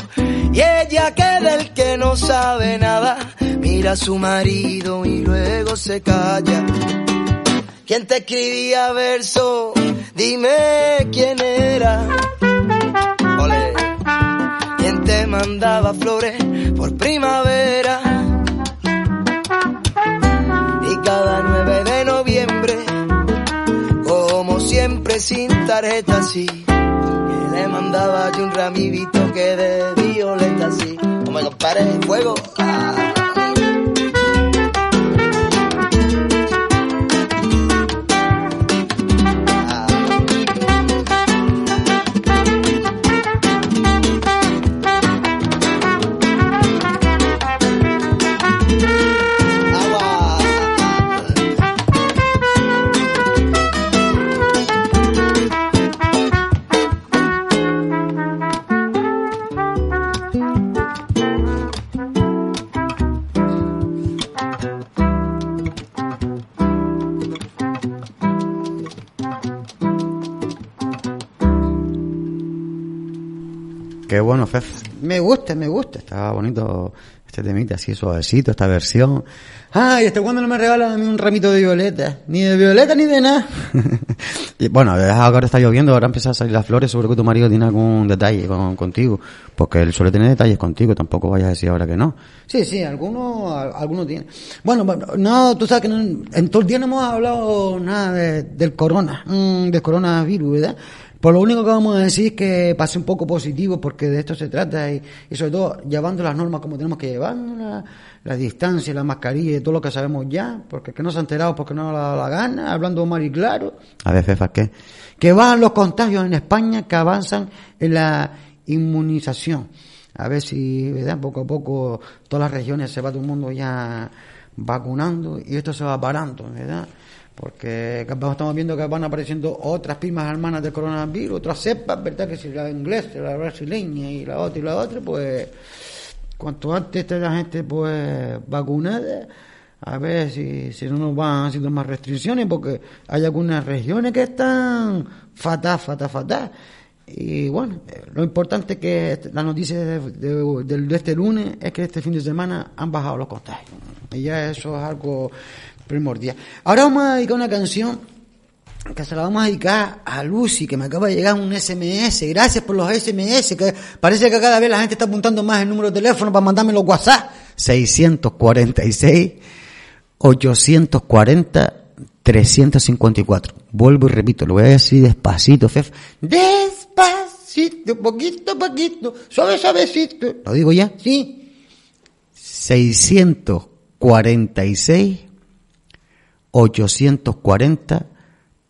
Y ella que del que no sabe nada, mira a su marido y luego se calla. ¿Quién te escribía verso? Dime quién era. Mandaba flores por primavera? Y cada 9 de noviembre, como siempre sin tarjeta que le mandaba yo un ramivito que de violeta así. Como compadre, fuego. Ah. Qué bueno, Fef. Me gusta, me gusta. Estaba bonito este temita, así suavecito, esta versión. Ay, ¿hasta cuándo no me regalan a mí un ramito de violeta? Ni de violeta ni de nada. y bueno, ahora está lloviendo, ahora empiezan a salir las flores, seguro que tu marido tiene algún detalle con, contigo. Porque él suele tener detalles contigo, tampoco vayas a decir ahora que no. Sí, sí, algunos alguno tiene. Bueno, bueno, no, tú sabes que no- en todo el día no hemos hablado nada de- del corona, mm, del coronavirus, ¿verdad? Pues lo único que vamos a decir es que pase un poco positivo porque de esto se trata y, y sobre todo llevando las normas como tenemos que llevar, ¿no? la, la distancia, la mascarilla y todo lo que sabemos ya, porque que no se ha enterado porque no dado la gana, hablando mal y claro. A ver, Fefa, ¿qué? Que bajan los contagios en España, que avanzan en la inmunización. A ver si, ¿verdad? Poco a poco todas las regiones se va todo el mundo ya vacunando y esto se va parando, ¿verdad? Porque estamos viendo que van apareciendo otras primas hermanas del coronavirus, otras cepas, ¿verdad? Que si la inglesa, la brasileña y la otra y la otra, pues cuanto antes esté la gente pues vacunada, a ver si, si no nos van haciendo más restricciones, porque hay algunas regiones que están fatal, fatal, fatal. Y bueno, eh, lo importante que este- la noticia de, de este lunes es que este fin de semana han bajado los contagios. Y ya eso es algo primordial. Ahora vamos a dedicar una canción que se la vamos a dedicar a Lucy, que me acaba de llegar un SMS. Gracias por los SMS, parece que cada vez la gente está apuntando más el número de teléfono para mandarme los WhatsApp. 646 840 354. Vuelvo y repito, lo voy a decir despacito, Fef. Despacito, poquito a poquito, suave, suavecito. ¿Lo digo ya? Sí. 646 840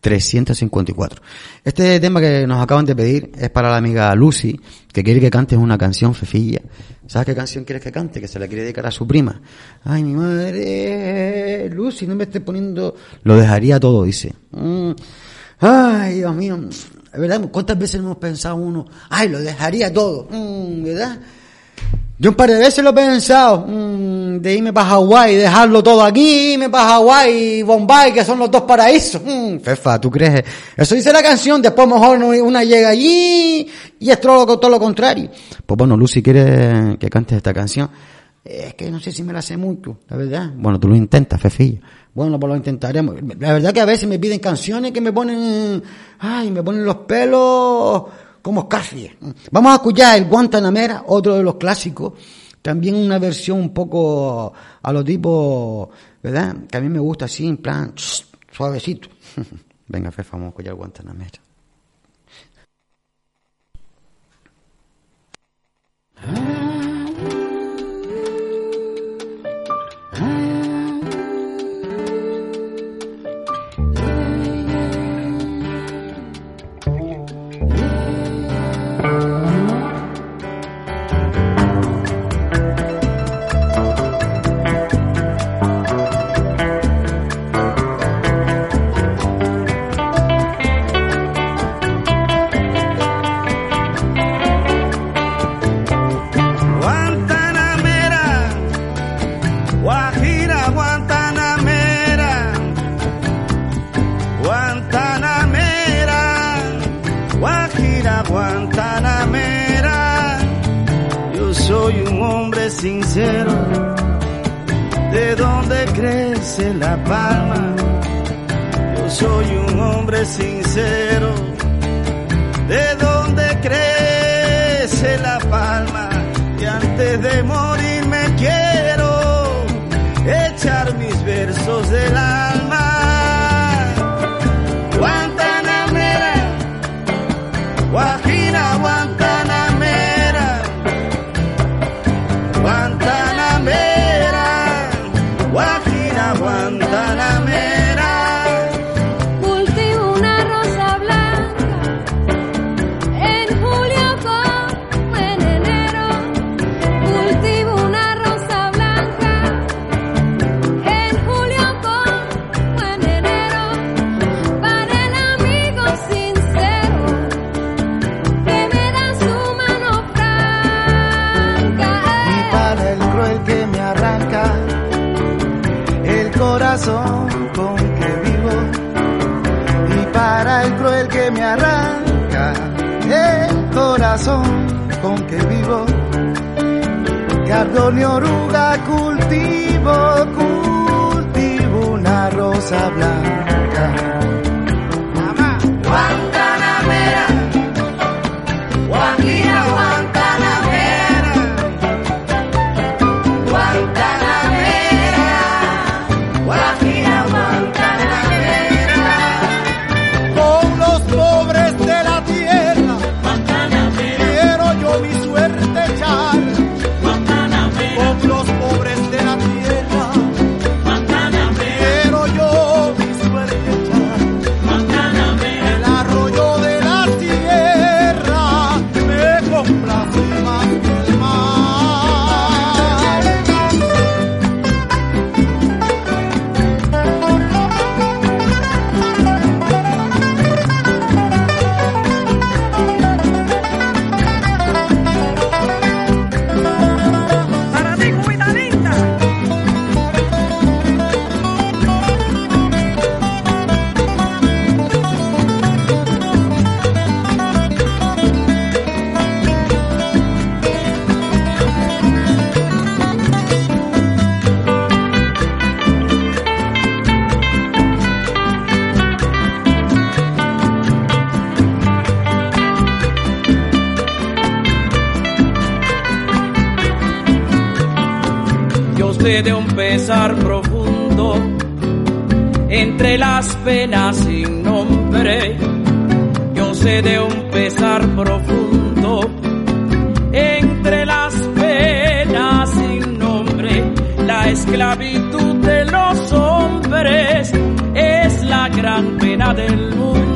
354. Este tema que nos acaban de pedir es para la amiga Lucy, que quiere que cantes una canción fefilla. ¿Sabes qué canción quieres que cante? Que se la quiere dedicar a su prima. Ay, mi madre, Lucy, no me estés poniendo... Lo dejaría todo, dice. Mm. Ay, Dios mío. ¿Verdad? ¿Cuántas veces hemos pensado uno? Ay, lo dejaría todo. Mm, ¿Verdad? Yo un par de veces lo he pensado, mm, de irme para Hawái, dejarlo todo aquí, irme para Hawái Bombay, que son los dos paraísos. Mm, Fefa, ¿tú crees? Eso dice la canción, después mejor una llega allí y es todo lo, todo lo contrario. Pues bueno, Lucy quiere que cantes esta canción. Es que no sé si me la sé mucho, la verdad. Bueno, tú lo intentas, Fefilla. Bueno, pues lo intentaremos. La verdad que a veces me piden canciones que me ponen, ay, me ponen los pelos como Scarface. Vamos a escuchar el Guantanamera, otro de los clásicos. También una versión un poco a lo tipo, ¿verdad? Que a mí me gusta así, en plan, suavecito. Venga, Fefa, vamos a escuchar el Guantanamera. Thank De un pesar profundo entre las penas sin nombre. Yo sé de un pesar profundo entre las penas sin nombre. La esclavitud de los hombres es la gran pena del mundo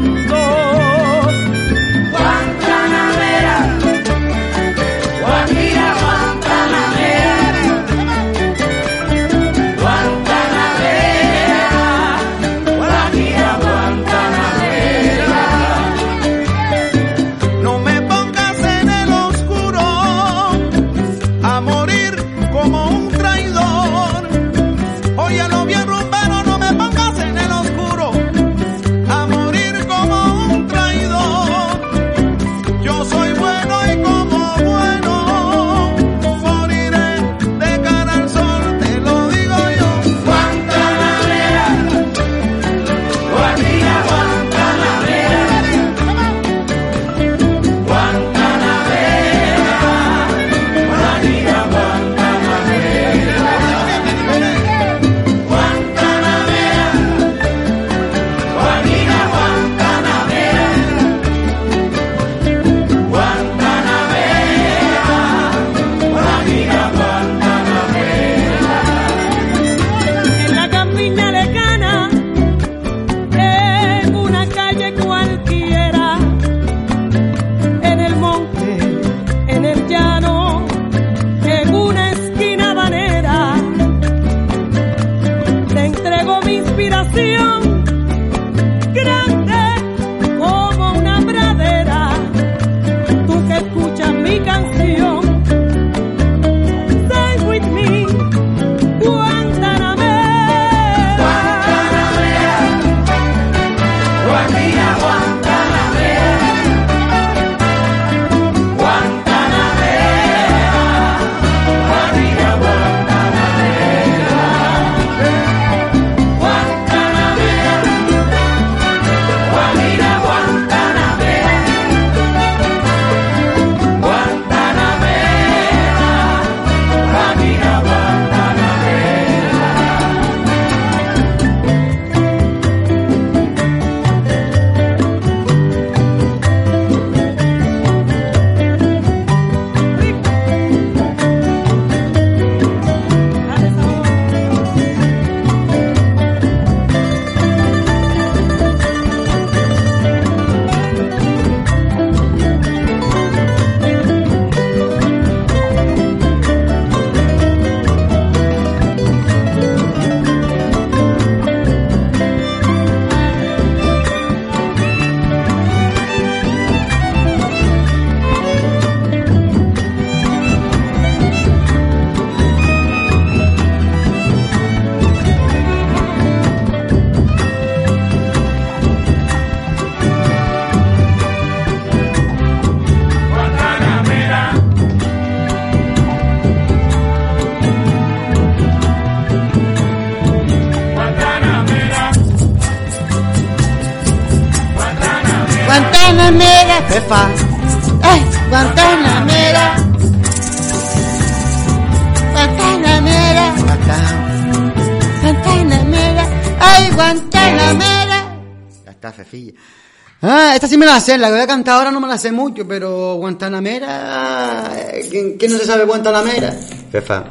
esta sí me la sé, la que voy a cantar ahora no me la sé mucho, pero Guantanamera, eh, ¿quién, quién no se sabe Guantanamera? Fefa,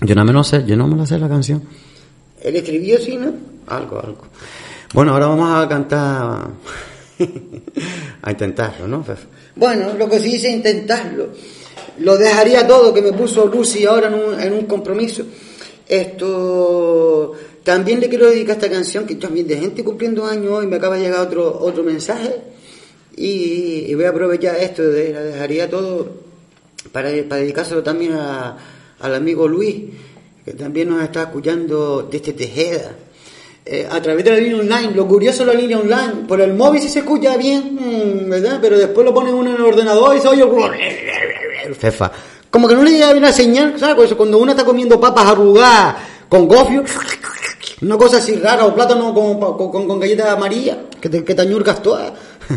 yo no me lo sé, yo no me la sé la canción. ¿El escribió sí, no? Algo, algo. Bueno, ahora vamos a cantar, a intentarlo, ¿no, Fefa? Bueno, lo que sí dice intentarlo. Lo dejaría todo que me puso Lucy ahora en un, en un compromiso. Esto también le quiero dedicar esta canción que también de gente cumpliendo años hoy me acaba de llegar otro otro mensaje y, voy a aprovechar esto de la dejaría todo para, para dedicárselo también a- al amigo Luis que también nos está escuchando desde Tejeda eh, a través de la línea online. Lo curioso de la línea online, por el móvil sí se escucha bien, mm, ¿verdad? Pero después lo pone uno en el ordenador y se oye. Como que no le llega bien la señal, ¿sabes? Por eso cuando uno está comiendo papas arrugadas con gofio, una cosa así rara, o plátano con, con, con, galletas amarillas, que te, que te añurgas todas.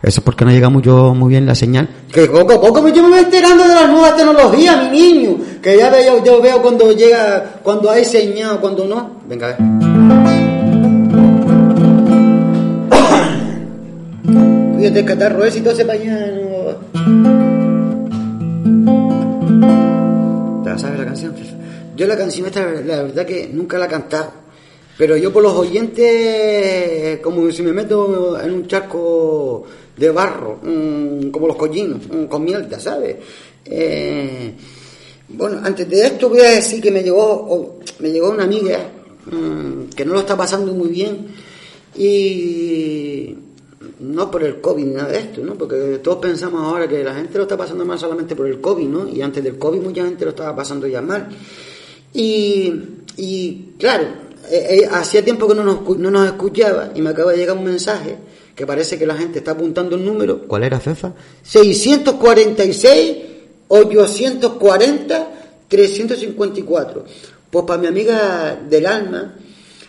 Eso es porque no llega mucho, muy bien la señal. Que poco a poco me- yo me voy enterando de las nuevas tecnologías, mi niño. Que ya veo, yo veo cuando llega, cuando hay señal, cuando no. Venga, a ver. Cuídate el catarro ese y todo ese pañal. ¿Te sabes la canción? Yo la canción esta, la verdad que nunca la he cantado. Pero yo por los oyentes, como si me meto en un charco de barro, mm, como los collinos, mm, con mierda, ¿sabes? Eh, bueno, antes de esto voy a decir que me llegó, me llegó una amiga mm, que no lo está pasando muy bien y no por el COVID ni nada de esto, ¿no? Porque todos pensamos ahora que la gente lo está pasando mal solamente por el COVID, ¿no? Y antes del COVID mucha gente lo estaba pasando ya mal. Y, y claro, eh, eh, hacía tiempo que no nos, no nos escuchaba y me acaba de llegar un mensaje que parece que la gente está apuntando el número. ¿Cuál era, Fefa? 646 840 354. Pues para mi amiga del alma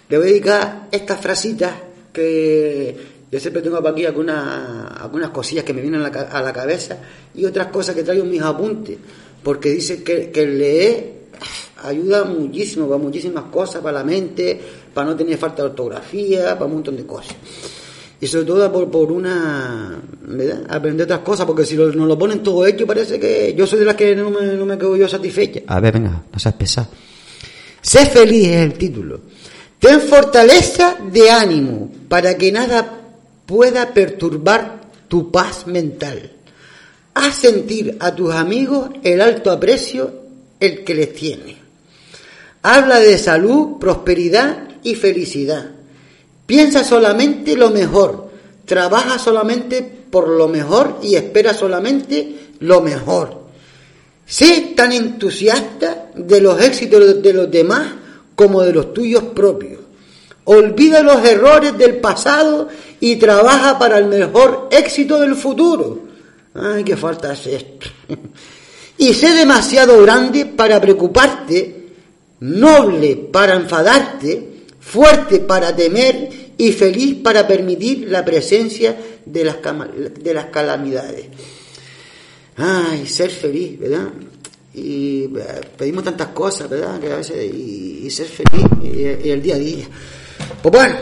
le voy a dedicar estas frasitas que yo siempre tengo para aquí algunas, algunas cosillas que me vienen a la, a la cabeza y otras cosas que traigo en mis apuntes, porque dice que, que leer ayuda muchísimo para muchísimas cosas, para la mente, para no tener falta de ortografía, para un montón de cosas. Y sobre todo por, por una, ¿verdad? Aprender otras cosas, porque si lo- nos lo ponen todo hecho parece que yo soy de las que no me, no me quedo yo satisfecha. A ver, venga, no seas pesado. Sé feliz es el título. Ten fortaleza de ánimo para que nada pueda perturbar tu paz mental. Haz sentir a tus amigos el alto aprecio el que les tiene. Habla de salud, prosperidad y felicidad. Piensa solamente lo mejor. Trabaja solamente por lo mejor y espera solamente lo mejor. Sé tan entusiasta de los éxitos de los demás como de los tuyos propios. Olvida los errores del pasado y trabaja para el mejor éxito del futuro. Ay, qué falta es esto. Y sé demasiado grande para preocuparte, noble para enfadarte, fuerte para temer y feliz para permitir la presencia de las, de las calamidades. Ay, ser feliz, ¿verdad? Y eh, pedimos tantas cosas, ¿verdad? Y, ser feliz, y, y el día a día. Pues bueno,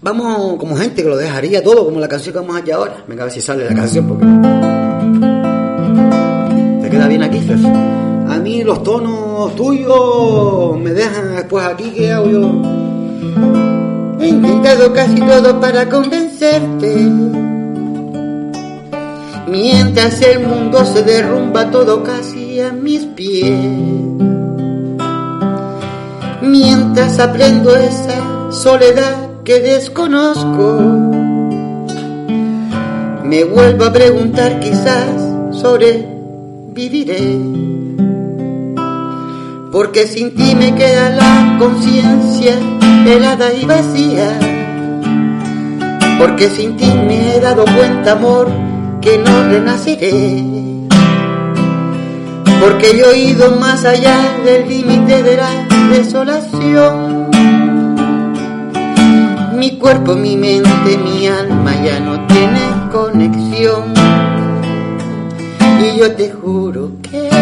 vamos como gente que lo dejaría todo, como la canción que vamos allá ahora. Venga, a ver si sale la canción, porque. ¿Te queda bien aquí, Fer? A mí los tonos tuyos me dejan después aquí, ¿qué hago yo? He intentado casi todo para convencerte. Mientras el mundo se derrumba todo casi a mis pies. Mientras aprendo esa soledad que desconozco. Me vuelvo a preguntar quizás sobreviviré. Porque sin ti me queda la conciencia helada y vacía. Porque sin ti me he dado cuenta, amor, que no renaceré. Porque yo he ido más allá del límite de la desolación. Mi cuerpo, mi mente, mi alma ya no tienen conexión. Y yo te juro que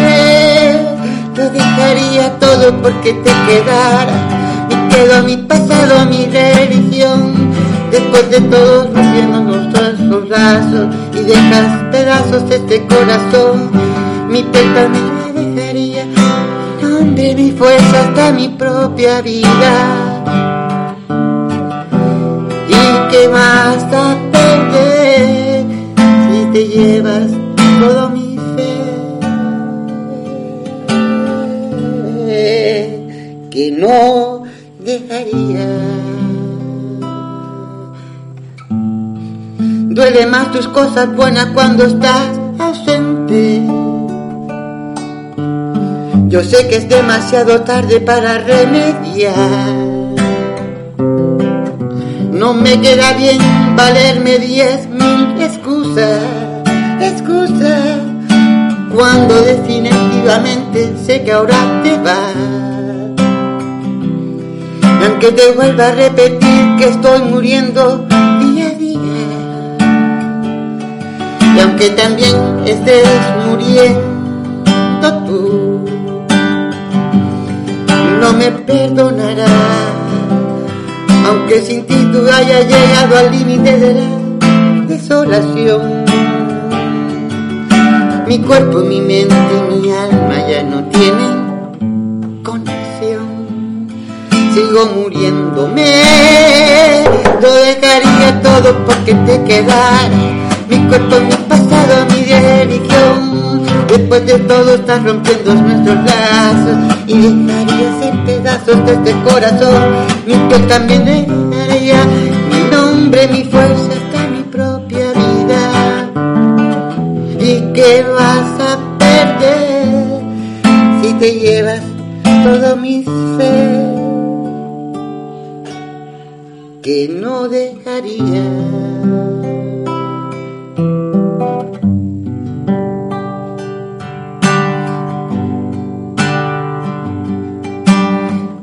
lo dejaría todo porque te quedara. Me quedo mi pasado, a mi religión. Después de todo, rompiendo nuestros lazos y dejas pedazos de este corazón. Mi me dejaría, donde mi fuerza hasta mi propia vida. ¿Y qué más a perder si te llevas todo mi No dejaría. Duele más tus cosas buenas cuando estás ausente. Yo sé que es demasiado tarde para remediar. No me queda bien valerme diez mil excusas, excusas, cuando definitivamente sé que ahora te vas. Y aunque te vuelva a repetir que estoy muriendo día a día, y aunque también estés muriendo tú, no me perdonarás aunque sin ti tú hayas llegado al límite de la desolación. Mi cuerpo, mi mente y mi alma ya no tienen Sigo muriéndome, lo dejaría todo porque te quedara. Mi cuerpo, mi pasado, mi religión. Después de todo estás rompiendo nuestros lazos y dejarías en pedazos de este corazón. Mi piel también dejaría mi nombre, mi fuerza hasta mi propia vida. ¿Y qué vas a perder si te llevas todo mi ser? Que no dejaría.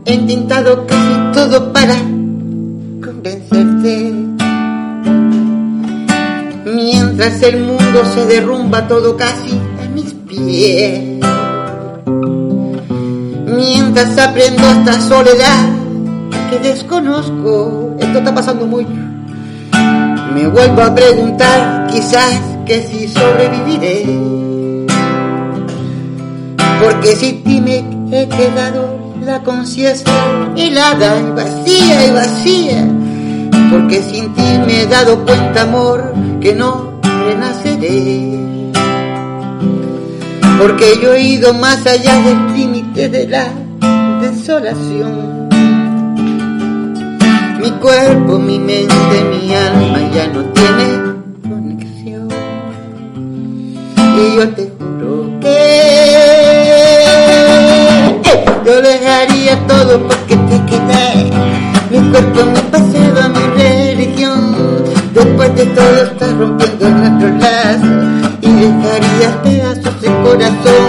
He intentado casi todo para convencerte. Mientras el mundo se derrumba todo casi a mis pies. Mientras aprendo esta soledad que desconozco. Esto está pasando mucho. Me vuelvo a preguntar quizás que si sobreviviré. Porque si ti me he quedado la conciencia helada y vacía y vacía. Porque sin ti me he dado cuenta, amor, que no renaceré. Porque yo he ido más allá del límite de la desolación. Mi cuerpo, mi mente, mi alma ya no tiene conexión. Y yo te juro que yo dejaría todo porque te quedé. Mi cuerpo, mi pasado, mi religión. Después de todo estás rompiendo nuestros lazos y dejarías pedazos de corazón.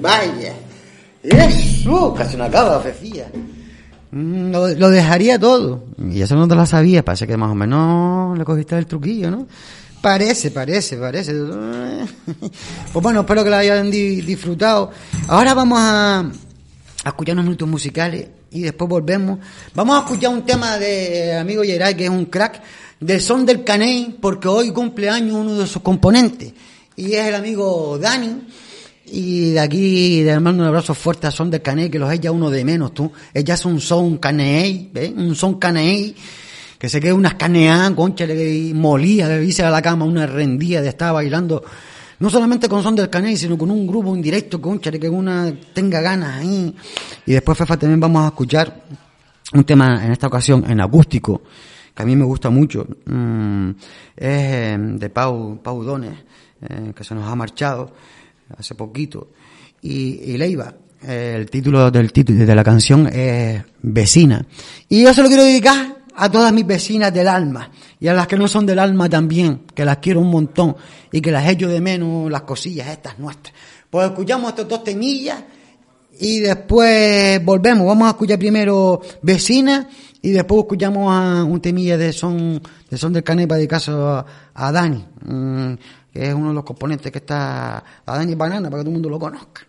Vaya eso casi una Fefía Mm, Lo, lo dejaría todo. Y eso no te lo sabías, parece que más o menos le cogiste el truquillo, ¿no? Parece, parece, parece. Pues bueno, espero que lo hayan di- disfrutado. Ahora vamos a, a escuchar unos minutos musicales y después volvemos. Vamos a escuchar un tema de amigo Geray, que es un crack, del son del Caney, porque hoy cumple años uno de sus componentes. Y es el amigo Dani. Y de aquí, de mando un abrazo fuerte a Son del Caney, que los es ya uno de menos, tú. Ella es un son Caney, ¿ves? Un son Caney, que se queda unas caneadas, concha, le molía, le dice a la cama, una rendía de estar bailando, no solamente con Son del Caney, sino con un grupo indirecto, concha, que una tenga ganas ahí. Y después, Fefa, también vamos a escuchar un tema en esta ocasión en acústico, que a mí me gusta mucho, mm, es eh, de Pau, Pau Dones, eh, que se nos ha marchado hace poquito, y, y Leiva. el título del título de la canción es Vecina. Y yo se lo quiero dedicar a todas mis vecinas del alma y a las que no son del alma también, que las quiero un montón y que las echo de menos las cosillas estas nuestras. Pues escuchamos estos dos temillas y después volvemos. Vamos a escuchar primero Vecina y después escuchamos a un temilla de son, de son del Canepa de caso a, Dani, mm, que es uno de los componentes que está a Dani Banana para que todo el mundo lo conozca.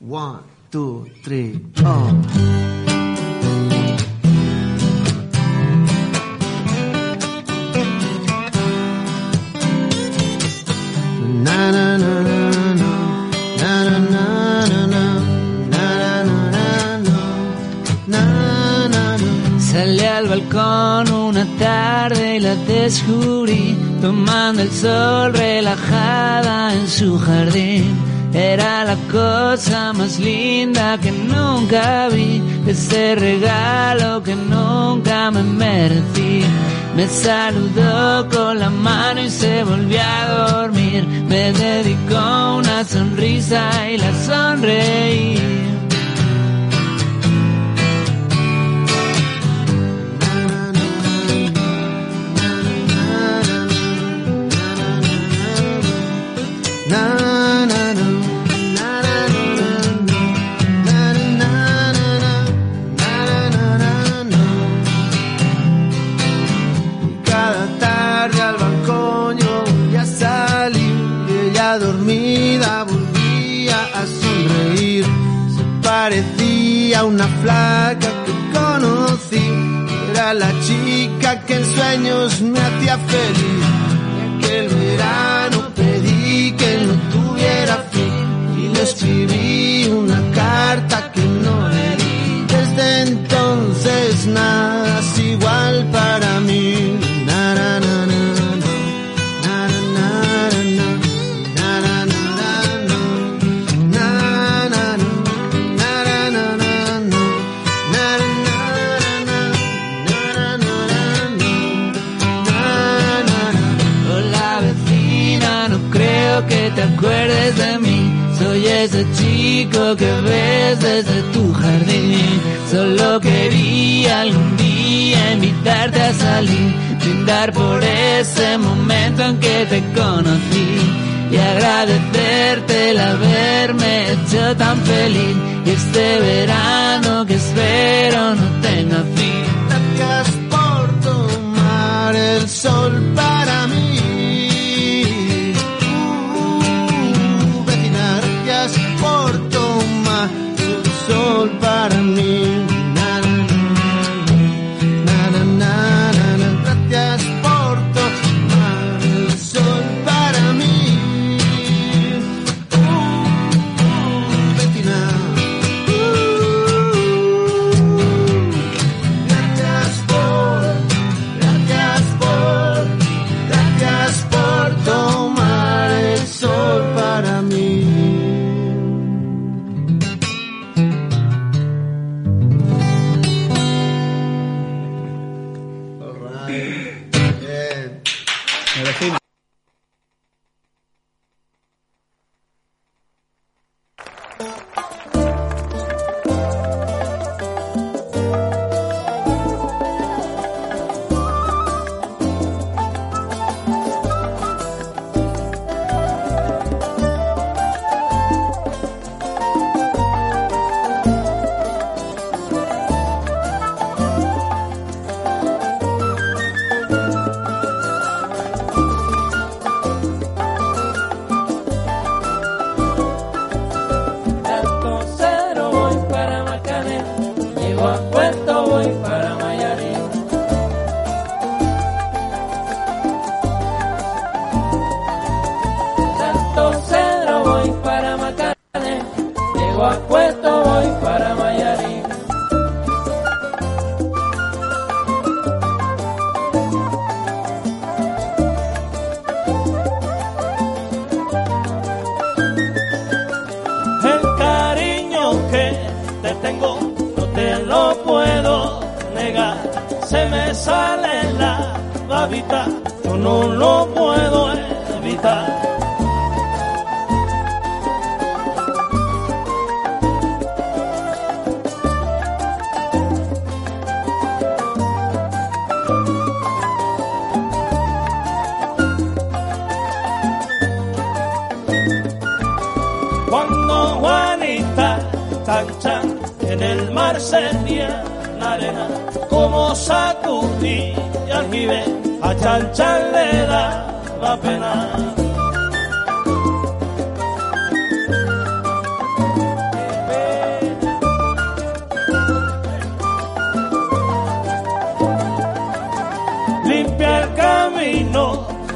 One, two, three. Na na na na na na Salí al balcón una tarde y la descubrí tomando el sol relajada en su jardín. Era la cosa más linda que nunca vi, ese regalo que nunca me merecí. Me saludó con la mano y se volvió a dormir. Me dedicó una sonrisa y la sonreí. Una flaca que conocí. Era la chica que en sueños me hacía feliz. Y aquel verano pedí que no tuviera fin y le escribí una carta que no leí. Desde entonces nada es igual para que ves desde tu jardín. Solo quería algún día invitarte a salir, brindar por ese momento en que te conocí y agradecerte el haberme hecho tan feliz. Y este verano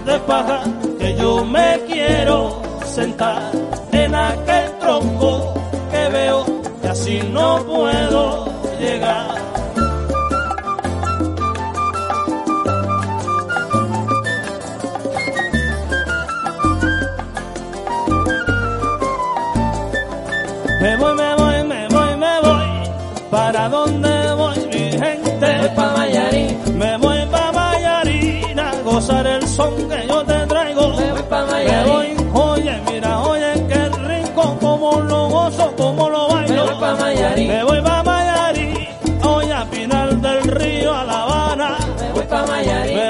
de paja que yo me quiero sentar en aquel tronco que veo que así no puedo llegar. Me voy pa' Mayarín. Oye, a Pinar del Río, a La Habana. Me voy pa' Mayarín. Me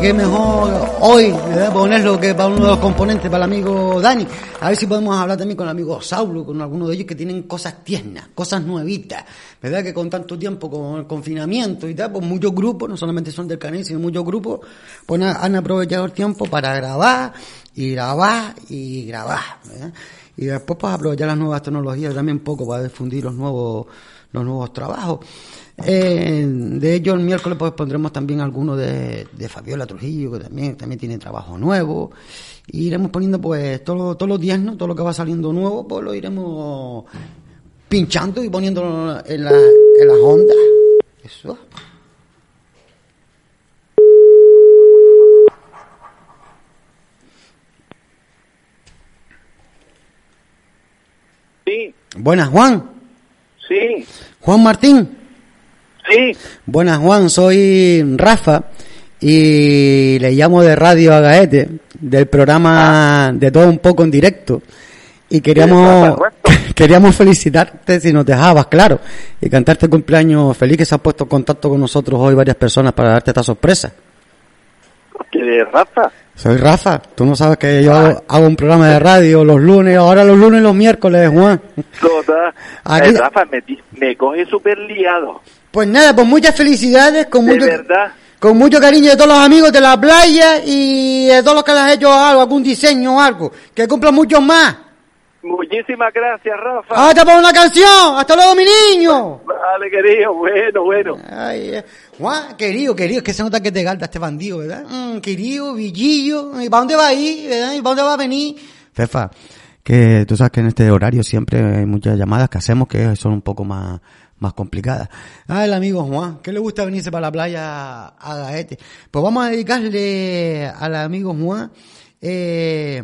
Que mejor hoy ¿verdad? ponerlo que para uno de los componentes, para el amigo Dani. A ver si podemos hablar también con el amigo Saulo, con alguno de ellos que tienen cosas tiernas, cosas nuevitas, ¿verdad? Que con tanto tiempo, con el confinamiento y tal, pues muchos grupos, no solamente Son del Caney, sino muchos grupos, pues han- aprovechado el tiempo para grabar, y grabar, y grabar, ¿verdad? Y después pues aprovechar las nuevas tecnologías también poco para difundir los nuevos, los nuevos trabajos. Eh, de ello el miércoles pues pondremos también alguno de, de Fabiola Trujillo, que también, también tiene trabajo nuevo. Y iremos poniendo pues todo- todos los días, ¿no? Todo lo que va saliendo nuevo, pues lo iremos pinchando y poniéndolo en, la, en las ondas. Eso. Sí, Buenas, Juan. Sí, Juan Martín. sí. Buenas, Juan. Soy Rafa y le llamo de Radio Agaete, del programa de todo un poco en directo. Y queríamos, queríamos felicitarte si nos dejabas, claro, y cantarte cumpleaños feliz que se ha puesto en contacto con nosotros hoy varias personas para darte esta sorpresa. ¿Qué de Rafa? Soy Rafa, tú no sabes que yo hago, hago un programa de radio los lunes, ahora los lunes y los miércoles, Juan. Toda. Aquí- Eh, Rafa, me, me coge súper liado. Pues nada, pues muchas felicidades, con De mucho, verdad. con mucho cariño de todos los amigos de la playa y de todos los que les han hecho algo, algún diseño o algo. Que cumplan muchos más. Muchísimas gracias, Rafa. ¡Ah, te pongo una canción! ¡Hasta luego, mi niño! Vale, querido, bueno, bueno. Ay, eh. Juan, querido, querido, es que se nota que te galta este bandido, ¿verdad? Mm, querido, villillo, ¿y para dónde va a ir, verdad? ¿Y para dónde va a venir? Fefa, que tú sabes que en este horario siempre hay muchas llamadas que hacemos que son un poco más, más complicadas. Ah, el amigo Juan, que le gusta venirse para la playa a Gaete. Pues vamos a dedicarle al amigo Juan, eh,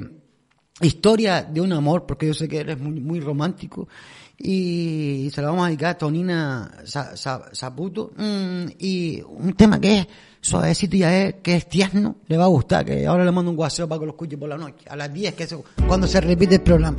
historia de un amor, porque yo sé que eres muy, muy romántico. Y se lo vamos a dedicar a Tonina Sa- Sa- Saputo. Mm, y un tema que es suavecito y ya es, que es tierno, le va a gustar. Que ahora le mando un guaseo para que lo escuche por la noche. A las 10, que es cuando se repite el programa.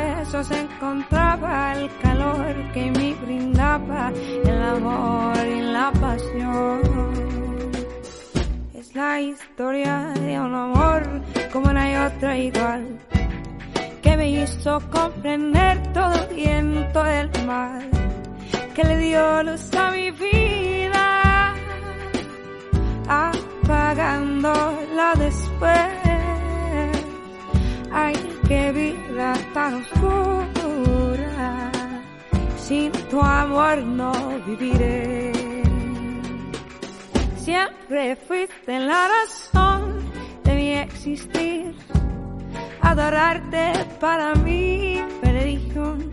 besos encontraba el calor que me brindaba el amor y la pasión. Es la historia de un amor como no hay otra igual, que me hizo comprender todo el viento del mal, que le dio luz a mi vida, apagándola después. Ay, qué vida tan oscura. Sin tu amor no viviré. Siempre fuiste la razón de mi existir. Adorarte para mí, religión.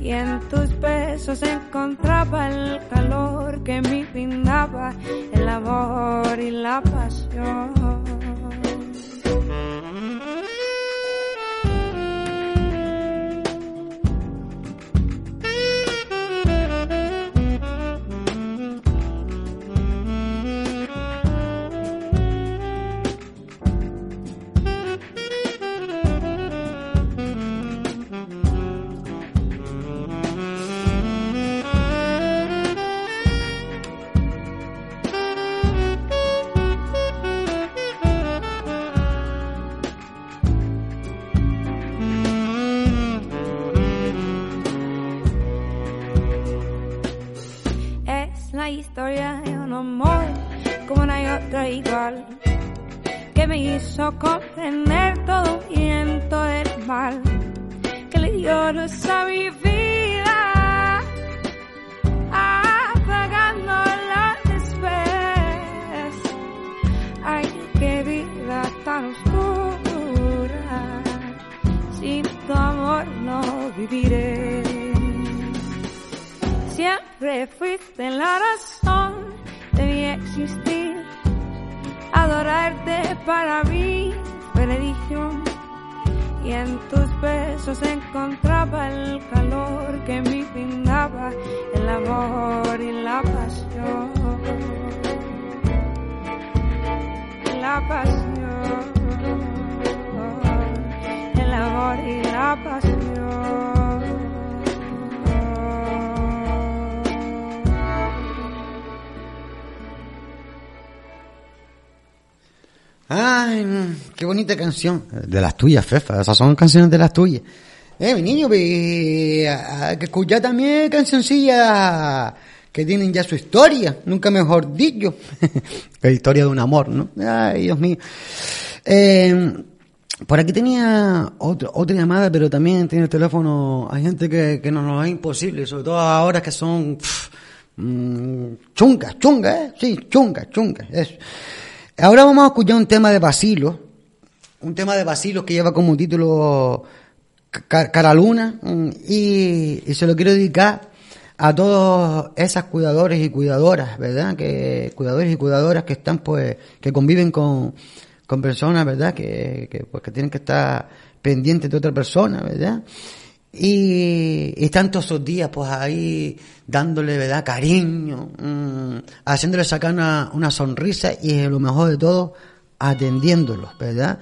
Y en tus besos encontraba el calor que me brindaba el amor y la pasión. Como no hay otra igual que me hizo comprender todo el viento del mal que le dio luz a mi vida apagándola después ay qué vida tan oscura sin tu amor no viviré. Siempre fuiste la razón existir. Adorarte para mí fue religión. Y en tus besos encontraba el calor que me brindaba el amor y la pasión. La pasión. El amor y la pasión. Ay, mm, qué bonita canción. De las tuyas, Fefa. Esas son canciones de las tuyas. Eh, mi niño, que escuchar también cancioncillas que tienen ya su historia. Nunca mejor dicho. la historia de un amor, ¿no? Ay, Dios mío. Eh, por aquí tenía otra, otra llamada, pero también tiene el teléfono. Hay gente que, que nos lo es imposible, sobre todo ahora que son pff, mm, chungas, chungas, ¿eh? Sí, chungas, chungas. Eso. Ahora vamos a escuchar un tema de Basilo, un tema de Basilo que lleva como título Ca- Caraluna mm, y, y se lo quiero dedicar a todos esas cuidadores y cuidadoras, ¿verdad? Que cuidadores y cuidadoras que están pues que conviven con con personas, ¿verdad? Que, que pues que tienen que estar pendiente de otra persona, ¿verdad? Y, y tantos esos días, pues ahí dándole, ¿verdad? Cariño, mm, haciéndole sacar una, una sonrisa y lo mejor de todo, atendiéndolos, ¿verdad?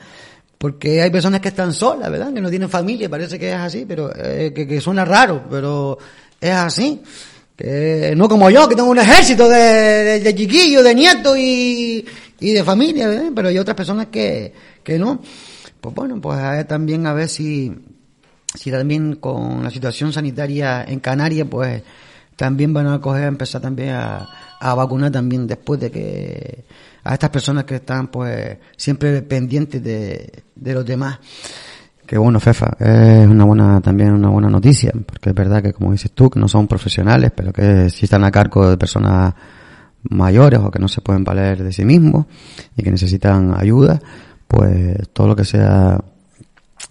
Porque hay personas que están solas, ¿verdad? Que no tienen familia, parece que es así, pero eh, que, que suena raro, pero es así. Que no como yo, que tengo un ejército de, de, de chiquillos, de nietos y, y de familia, ¿verdad? Pero hay otras personas que, que no. Pues bueno, pues ver también a ver si, si también con la situación sanitaria en Canarias, pues también van a coger, a empezar también a, a vacunar también después de que a estas personas que están pues siempre pendientes de, de los demás. Que bueno, Fefa, es una buena, también una buena noticia, porque es verdad que como dices tú, que no son profesionales, pero que sí están a cargo de personas mayores o que no se pueden valer de sí mismos y que necesitan ayuda, pues todo lo que sea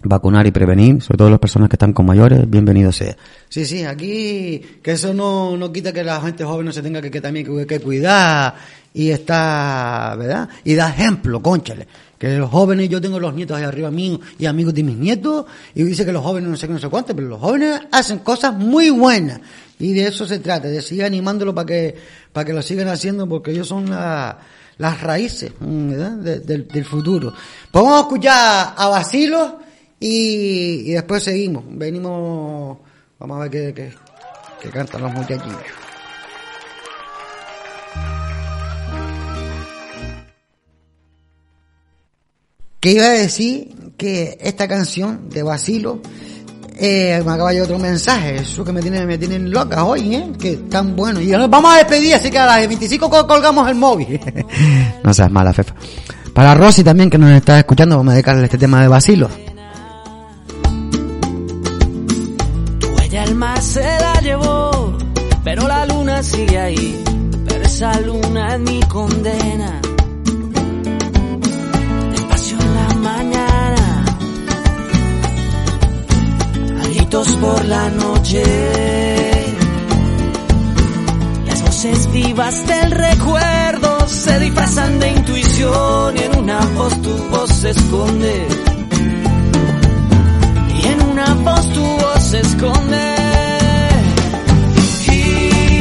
vacunar y prevenir, sobre todo las personas que están con mayores, bienvenido sea. Sí, sí, aquí que eso no, no quita que la gente joven no se tenga que, que también que, cuidar y está, ¿verdad? Y da ejemplo, conchale. Que los jóvenes, yo tengo los nietos ahí arriba mío y amigos de mis nietos, y dice que los jóvenes no sé qué, no sé cuánto, pero los jóvenes hacen cosas muy buenas. Y de eso se trata, de seguir animándolo para que, para que lo sigan haciendo, porque ellos son la, las raíces, ¿verdad? De- del, del futuro. Pues vamos a escuchar a Basilo y, después seguimos. Venimos, vamos a ver qué, qué, qué cantan los muchachillos. que iba a decir que esta canción de Basilo eh, me acaba de otro mensaje, eso que me tienen, me tienen loca hoy, ¿eh? que tan bueno. Y vamos a despedir, así que a las 25 col- colgamos el móvil. no seas mala, Fefa. Para Rosy también, que nos está escuchando, vamos a dedicarle este tema de Basilo. El mar se la llevó, pero la luna sigue ahí. Pero esa luna es mi condena. En la mañana, a gritos por la noche. Las voces vivas del recuerdo se disfrazan de intuición y en una voz tu voz se esconde. Y en una voz tu voz se esconde.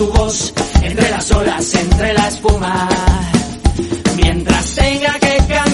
tu voz entre las olas, entre la espuma. Mientras tenga que cambiar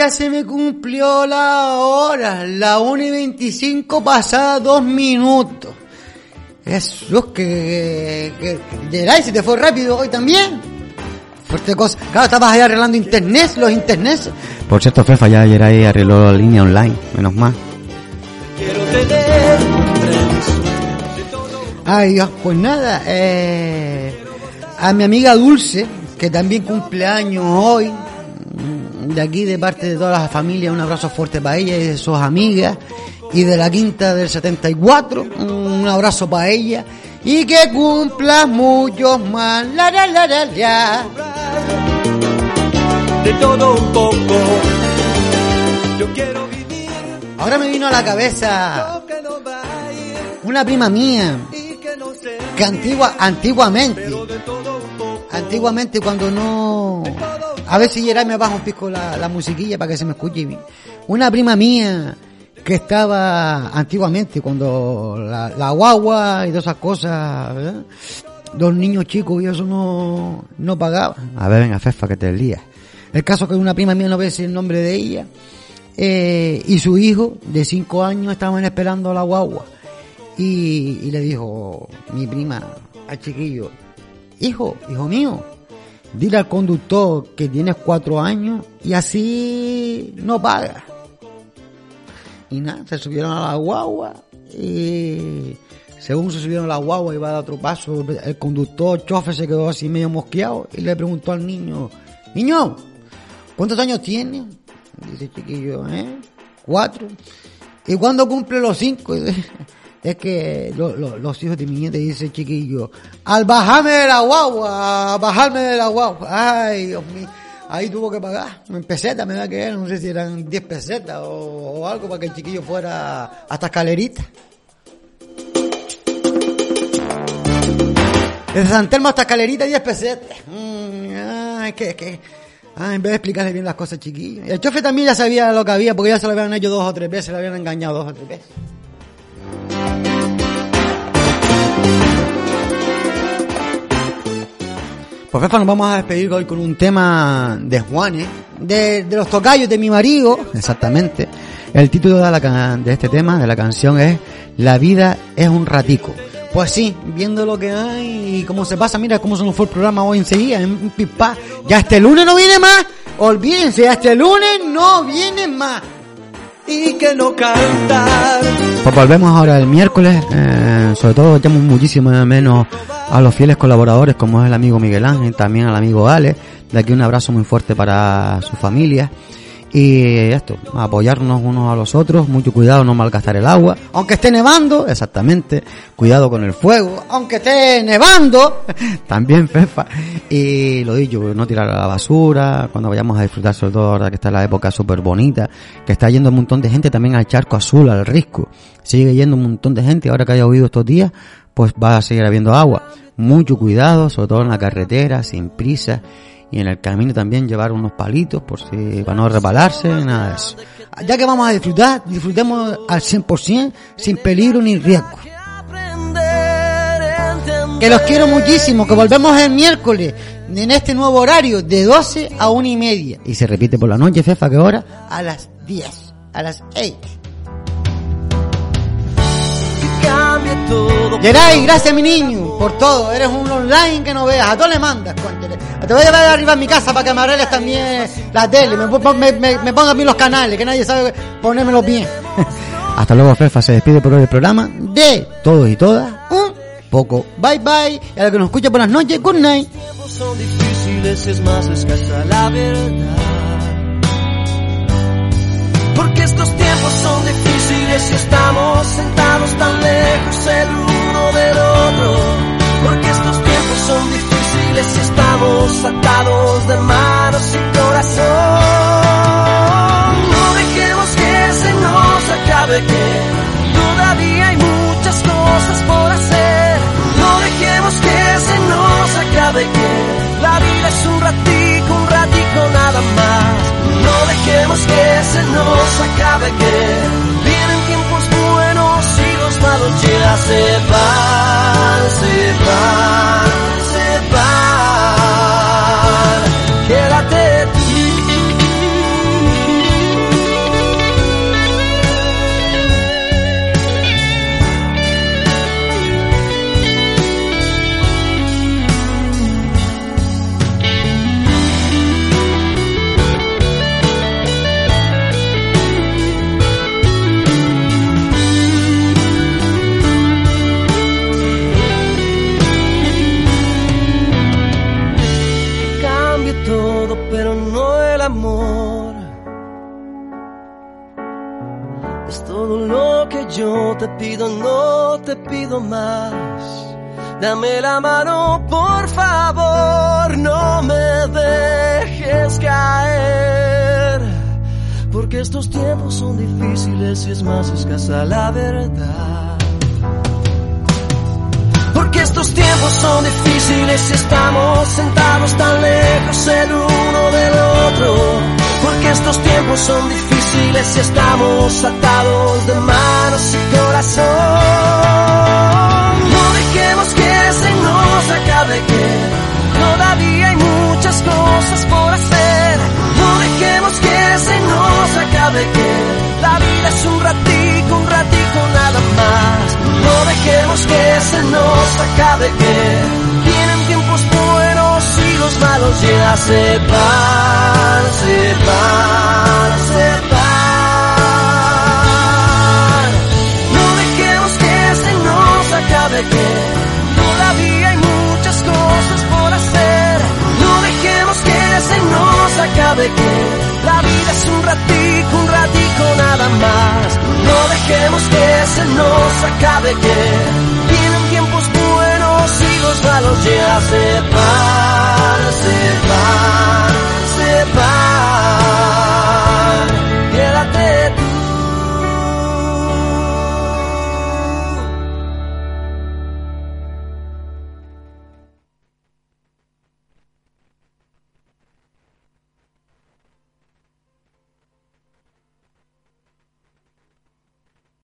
ya se me cumplió la hora, la 1 y 25 pasada dos minutos. Eso que, que, que se te fue rápido hoy también. Fuerte cosa. Claro, estabas ahí arreglando internet, los internet. Por cierto, Fefa, ya Geray arregló la línea online, menos mal. Ay, Dios, pues nada, eh, a mi amiga Dulce, que también cumple años hoy, de aquí de parte de toda la familia, un abrazo fuerte para ella y de sus amigas, y de la quinta del 74, un abrazo para ella, y que cumpla muchos más, la la la la la. de todo un poco. Yo quiero vivir Ahora me vino a la cabeza una prima mía, que antigua, antiguamente, antiguamente cuando no a ver si Geray me baja un pico la, la musiquilla para que se me escuche. Bien una prima mía que estaba antiguamente cuando la, la guagua y todas esas cosas ¿verdad? los niños chicos y eso no no pagaban a ver venga Fefa que te lías el caso que una prima mía no ve decir el nombre de ella eh, y su hijo de cinco años estaban esperando a la guagua. Y, y le dijo mi prima al chiquillo hijo, hijo mío, dile al conductor que tienes cuatro años y así no paga. Y nada, se subieron a la guagua y según se subieron a la guagua iba a dar otro paso, el conductor, chofer se quedó así medio mosqueado y le preguntó al niño, niño, ¿cuántos años tienes? Dice el chiquillo, ¿eh? Cuatro. ¿Y cuándo cumple los cinco? Es que lo- lo- los hijos de mi nieta dice el chiquillo, al bajarme de la guagua, a bajarme de la guagua. Ay, Dios mío. Ahí tuvo que pagar, en pesetas me da que era, no sé si eran 10 pesetas o, algo para que el chiquillo fuera hasta escalerita. Desde San Telmo hasta escalerita 10 pesetas. Mm, ay, que, que, ah, en vez de explicarle bien las cosas al chiquillo. Y el chofe también ya sabía lo que había, porque ya se lo habían hecho dos o tres veces, le habían engañado dos o tres veces. Pues Fefa, nos vamos a despedir hoy con un tema de Juanes, de, de los tocayos de mi marido, exactamente. El título de, de este tema, de la canción, es La vida es un ratico. Pues sí, viendo lo que hay y cómo se pasa, mira cómo se nos fue el programa hoy enseguida, en pispá. Ya este lunes no viene más, olvídense, ya este lunes no viene más. Y que no cantar. Pues volvemos ahora el miércoles, eh, sobre todo echamos muchísimo de menos a los fieles colaboradores como es el amigo Miguel Ángel, también al amigo Ale, de aquí un abrazo muy fuerte para su familia. Y esto, apoyarnos unos a los otros, mucho cuidado no malgastar el agua, aunque esté nevando, exactamente, cuidado con el fuego, aunque esté nevando, también Fefa, y lo dicho, no tirar a la basura, cuando vayamos a disfrutar sobre todo ahora que está la época súper bonita, que está yendo un montón de gente también al charco azul, al risco, sigue yendo un montón de gente, ahora que haya oído estos días, pues va a seguir habiendo agua, mucho cuidado, sobre todo en la carretera, sin prisa, y en el camino también llevar unos palitos por si para no resbalarse, nada de eso. Ya que vamos a disfrutar, disfrutemos al 100%, sin peligro ni riesgo. Que los quiero muchísimo, que volvemos el miércoles en este nuevo horario de 12 a 1 y media. Y se repite por la noche, Fefa, ¿qué hora? A las 10, a las 8. Geray, gracias mi niño por todo. Eres un online que no veas. A todos le mandas. Te voy a llevar arriba a mi casa para que me arregles también la tele. Me, me, me, me pongas bien los canales, que nadie sabe ponérmelos bien. Hasta luego, Fefa. Se despide por hoy el programa de todos y todas. Un poco. Bye bye. Y a los que nos escucha por las noches, good night. son difíciles es más escasa la verdad. Porque estos tiempos son difíciles y estamos sentados tan lejos el uno del otro. Porque estos tiempos son difíciles y estamos atados de manos y corazón. No dejemos que se nos acabe que todavía hay muchas cosas por hacer. No dejemos que se nos acabe que la vida es un ratico, un ratico nada más. No dejemos que se nos acabe que y los malos ya se van, se van, se van. Quédate no te pido más. Dame la mano, por favor, no me dejes caer. Porque estos tiempos son difíciles y es más escasa la verdad. Porque estos tiempos son difíciles y estamos sentados tan lejos el uno del otro. Porque estos tiempos son difíciles y estamos atados de manos y corazón. No dejemos que se nos acabe que todavía hay muchas cosas por hacer. No dejemos que se nos acabe que la vida es un ratico, un ratico nada más. No dejemos que se nos acabe que malos ya se van, se van, se van. No dejemos que se nos acabe que todavía hay muchas cosas por hacer. No dejemos que se nos acabe que la vida es un ratico, un ratico nada más. No dejemos que se nos acabe que los malos ya se van, se van.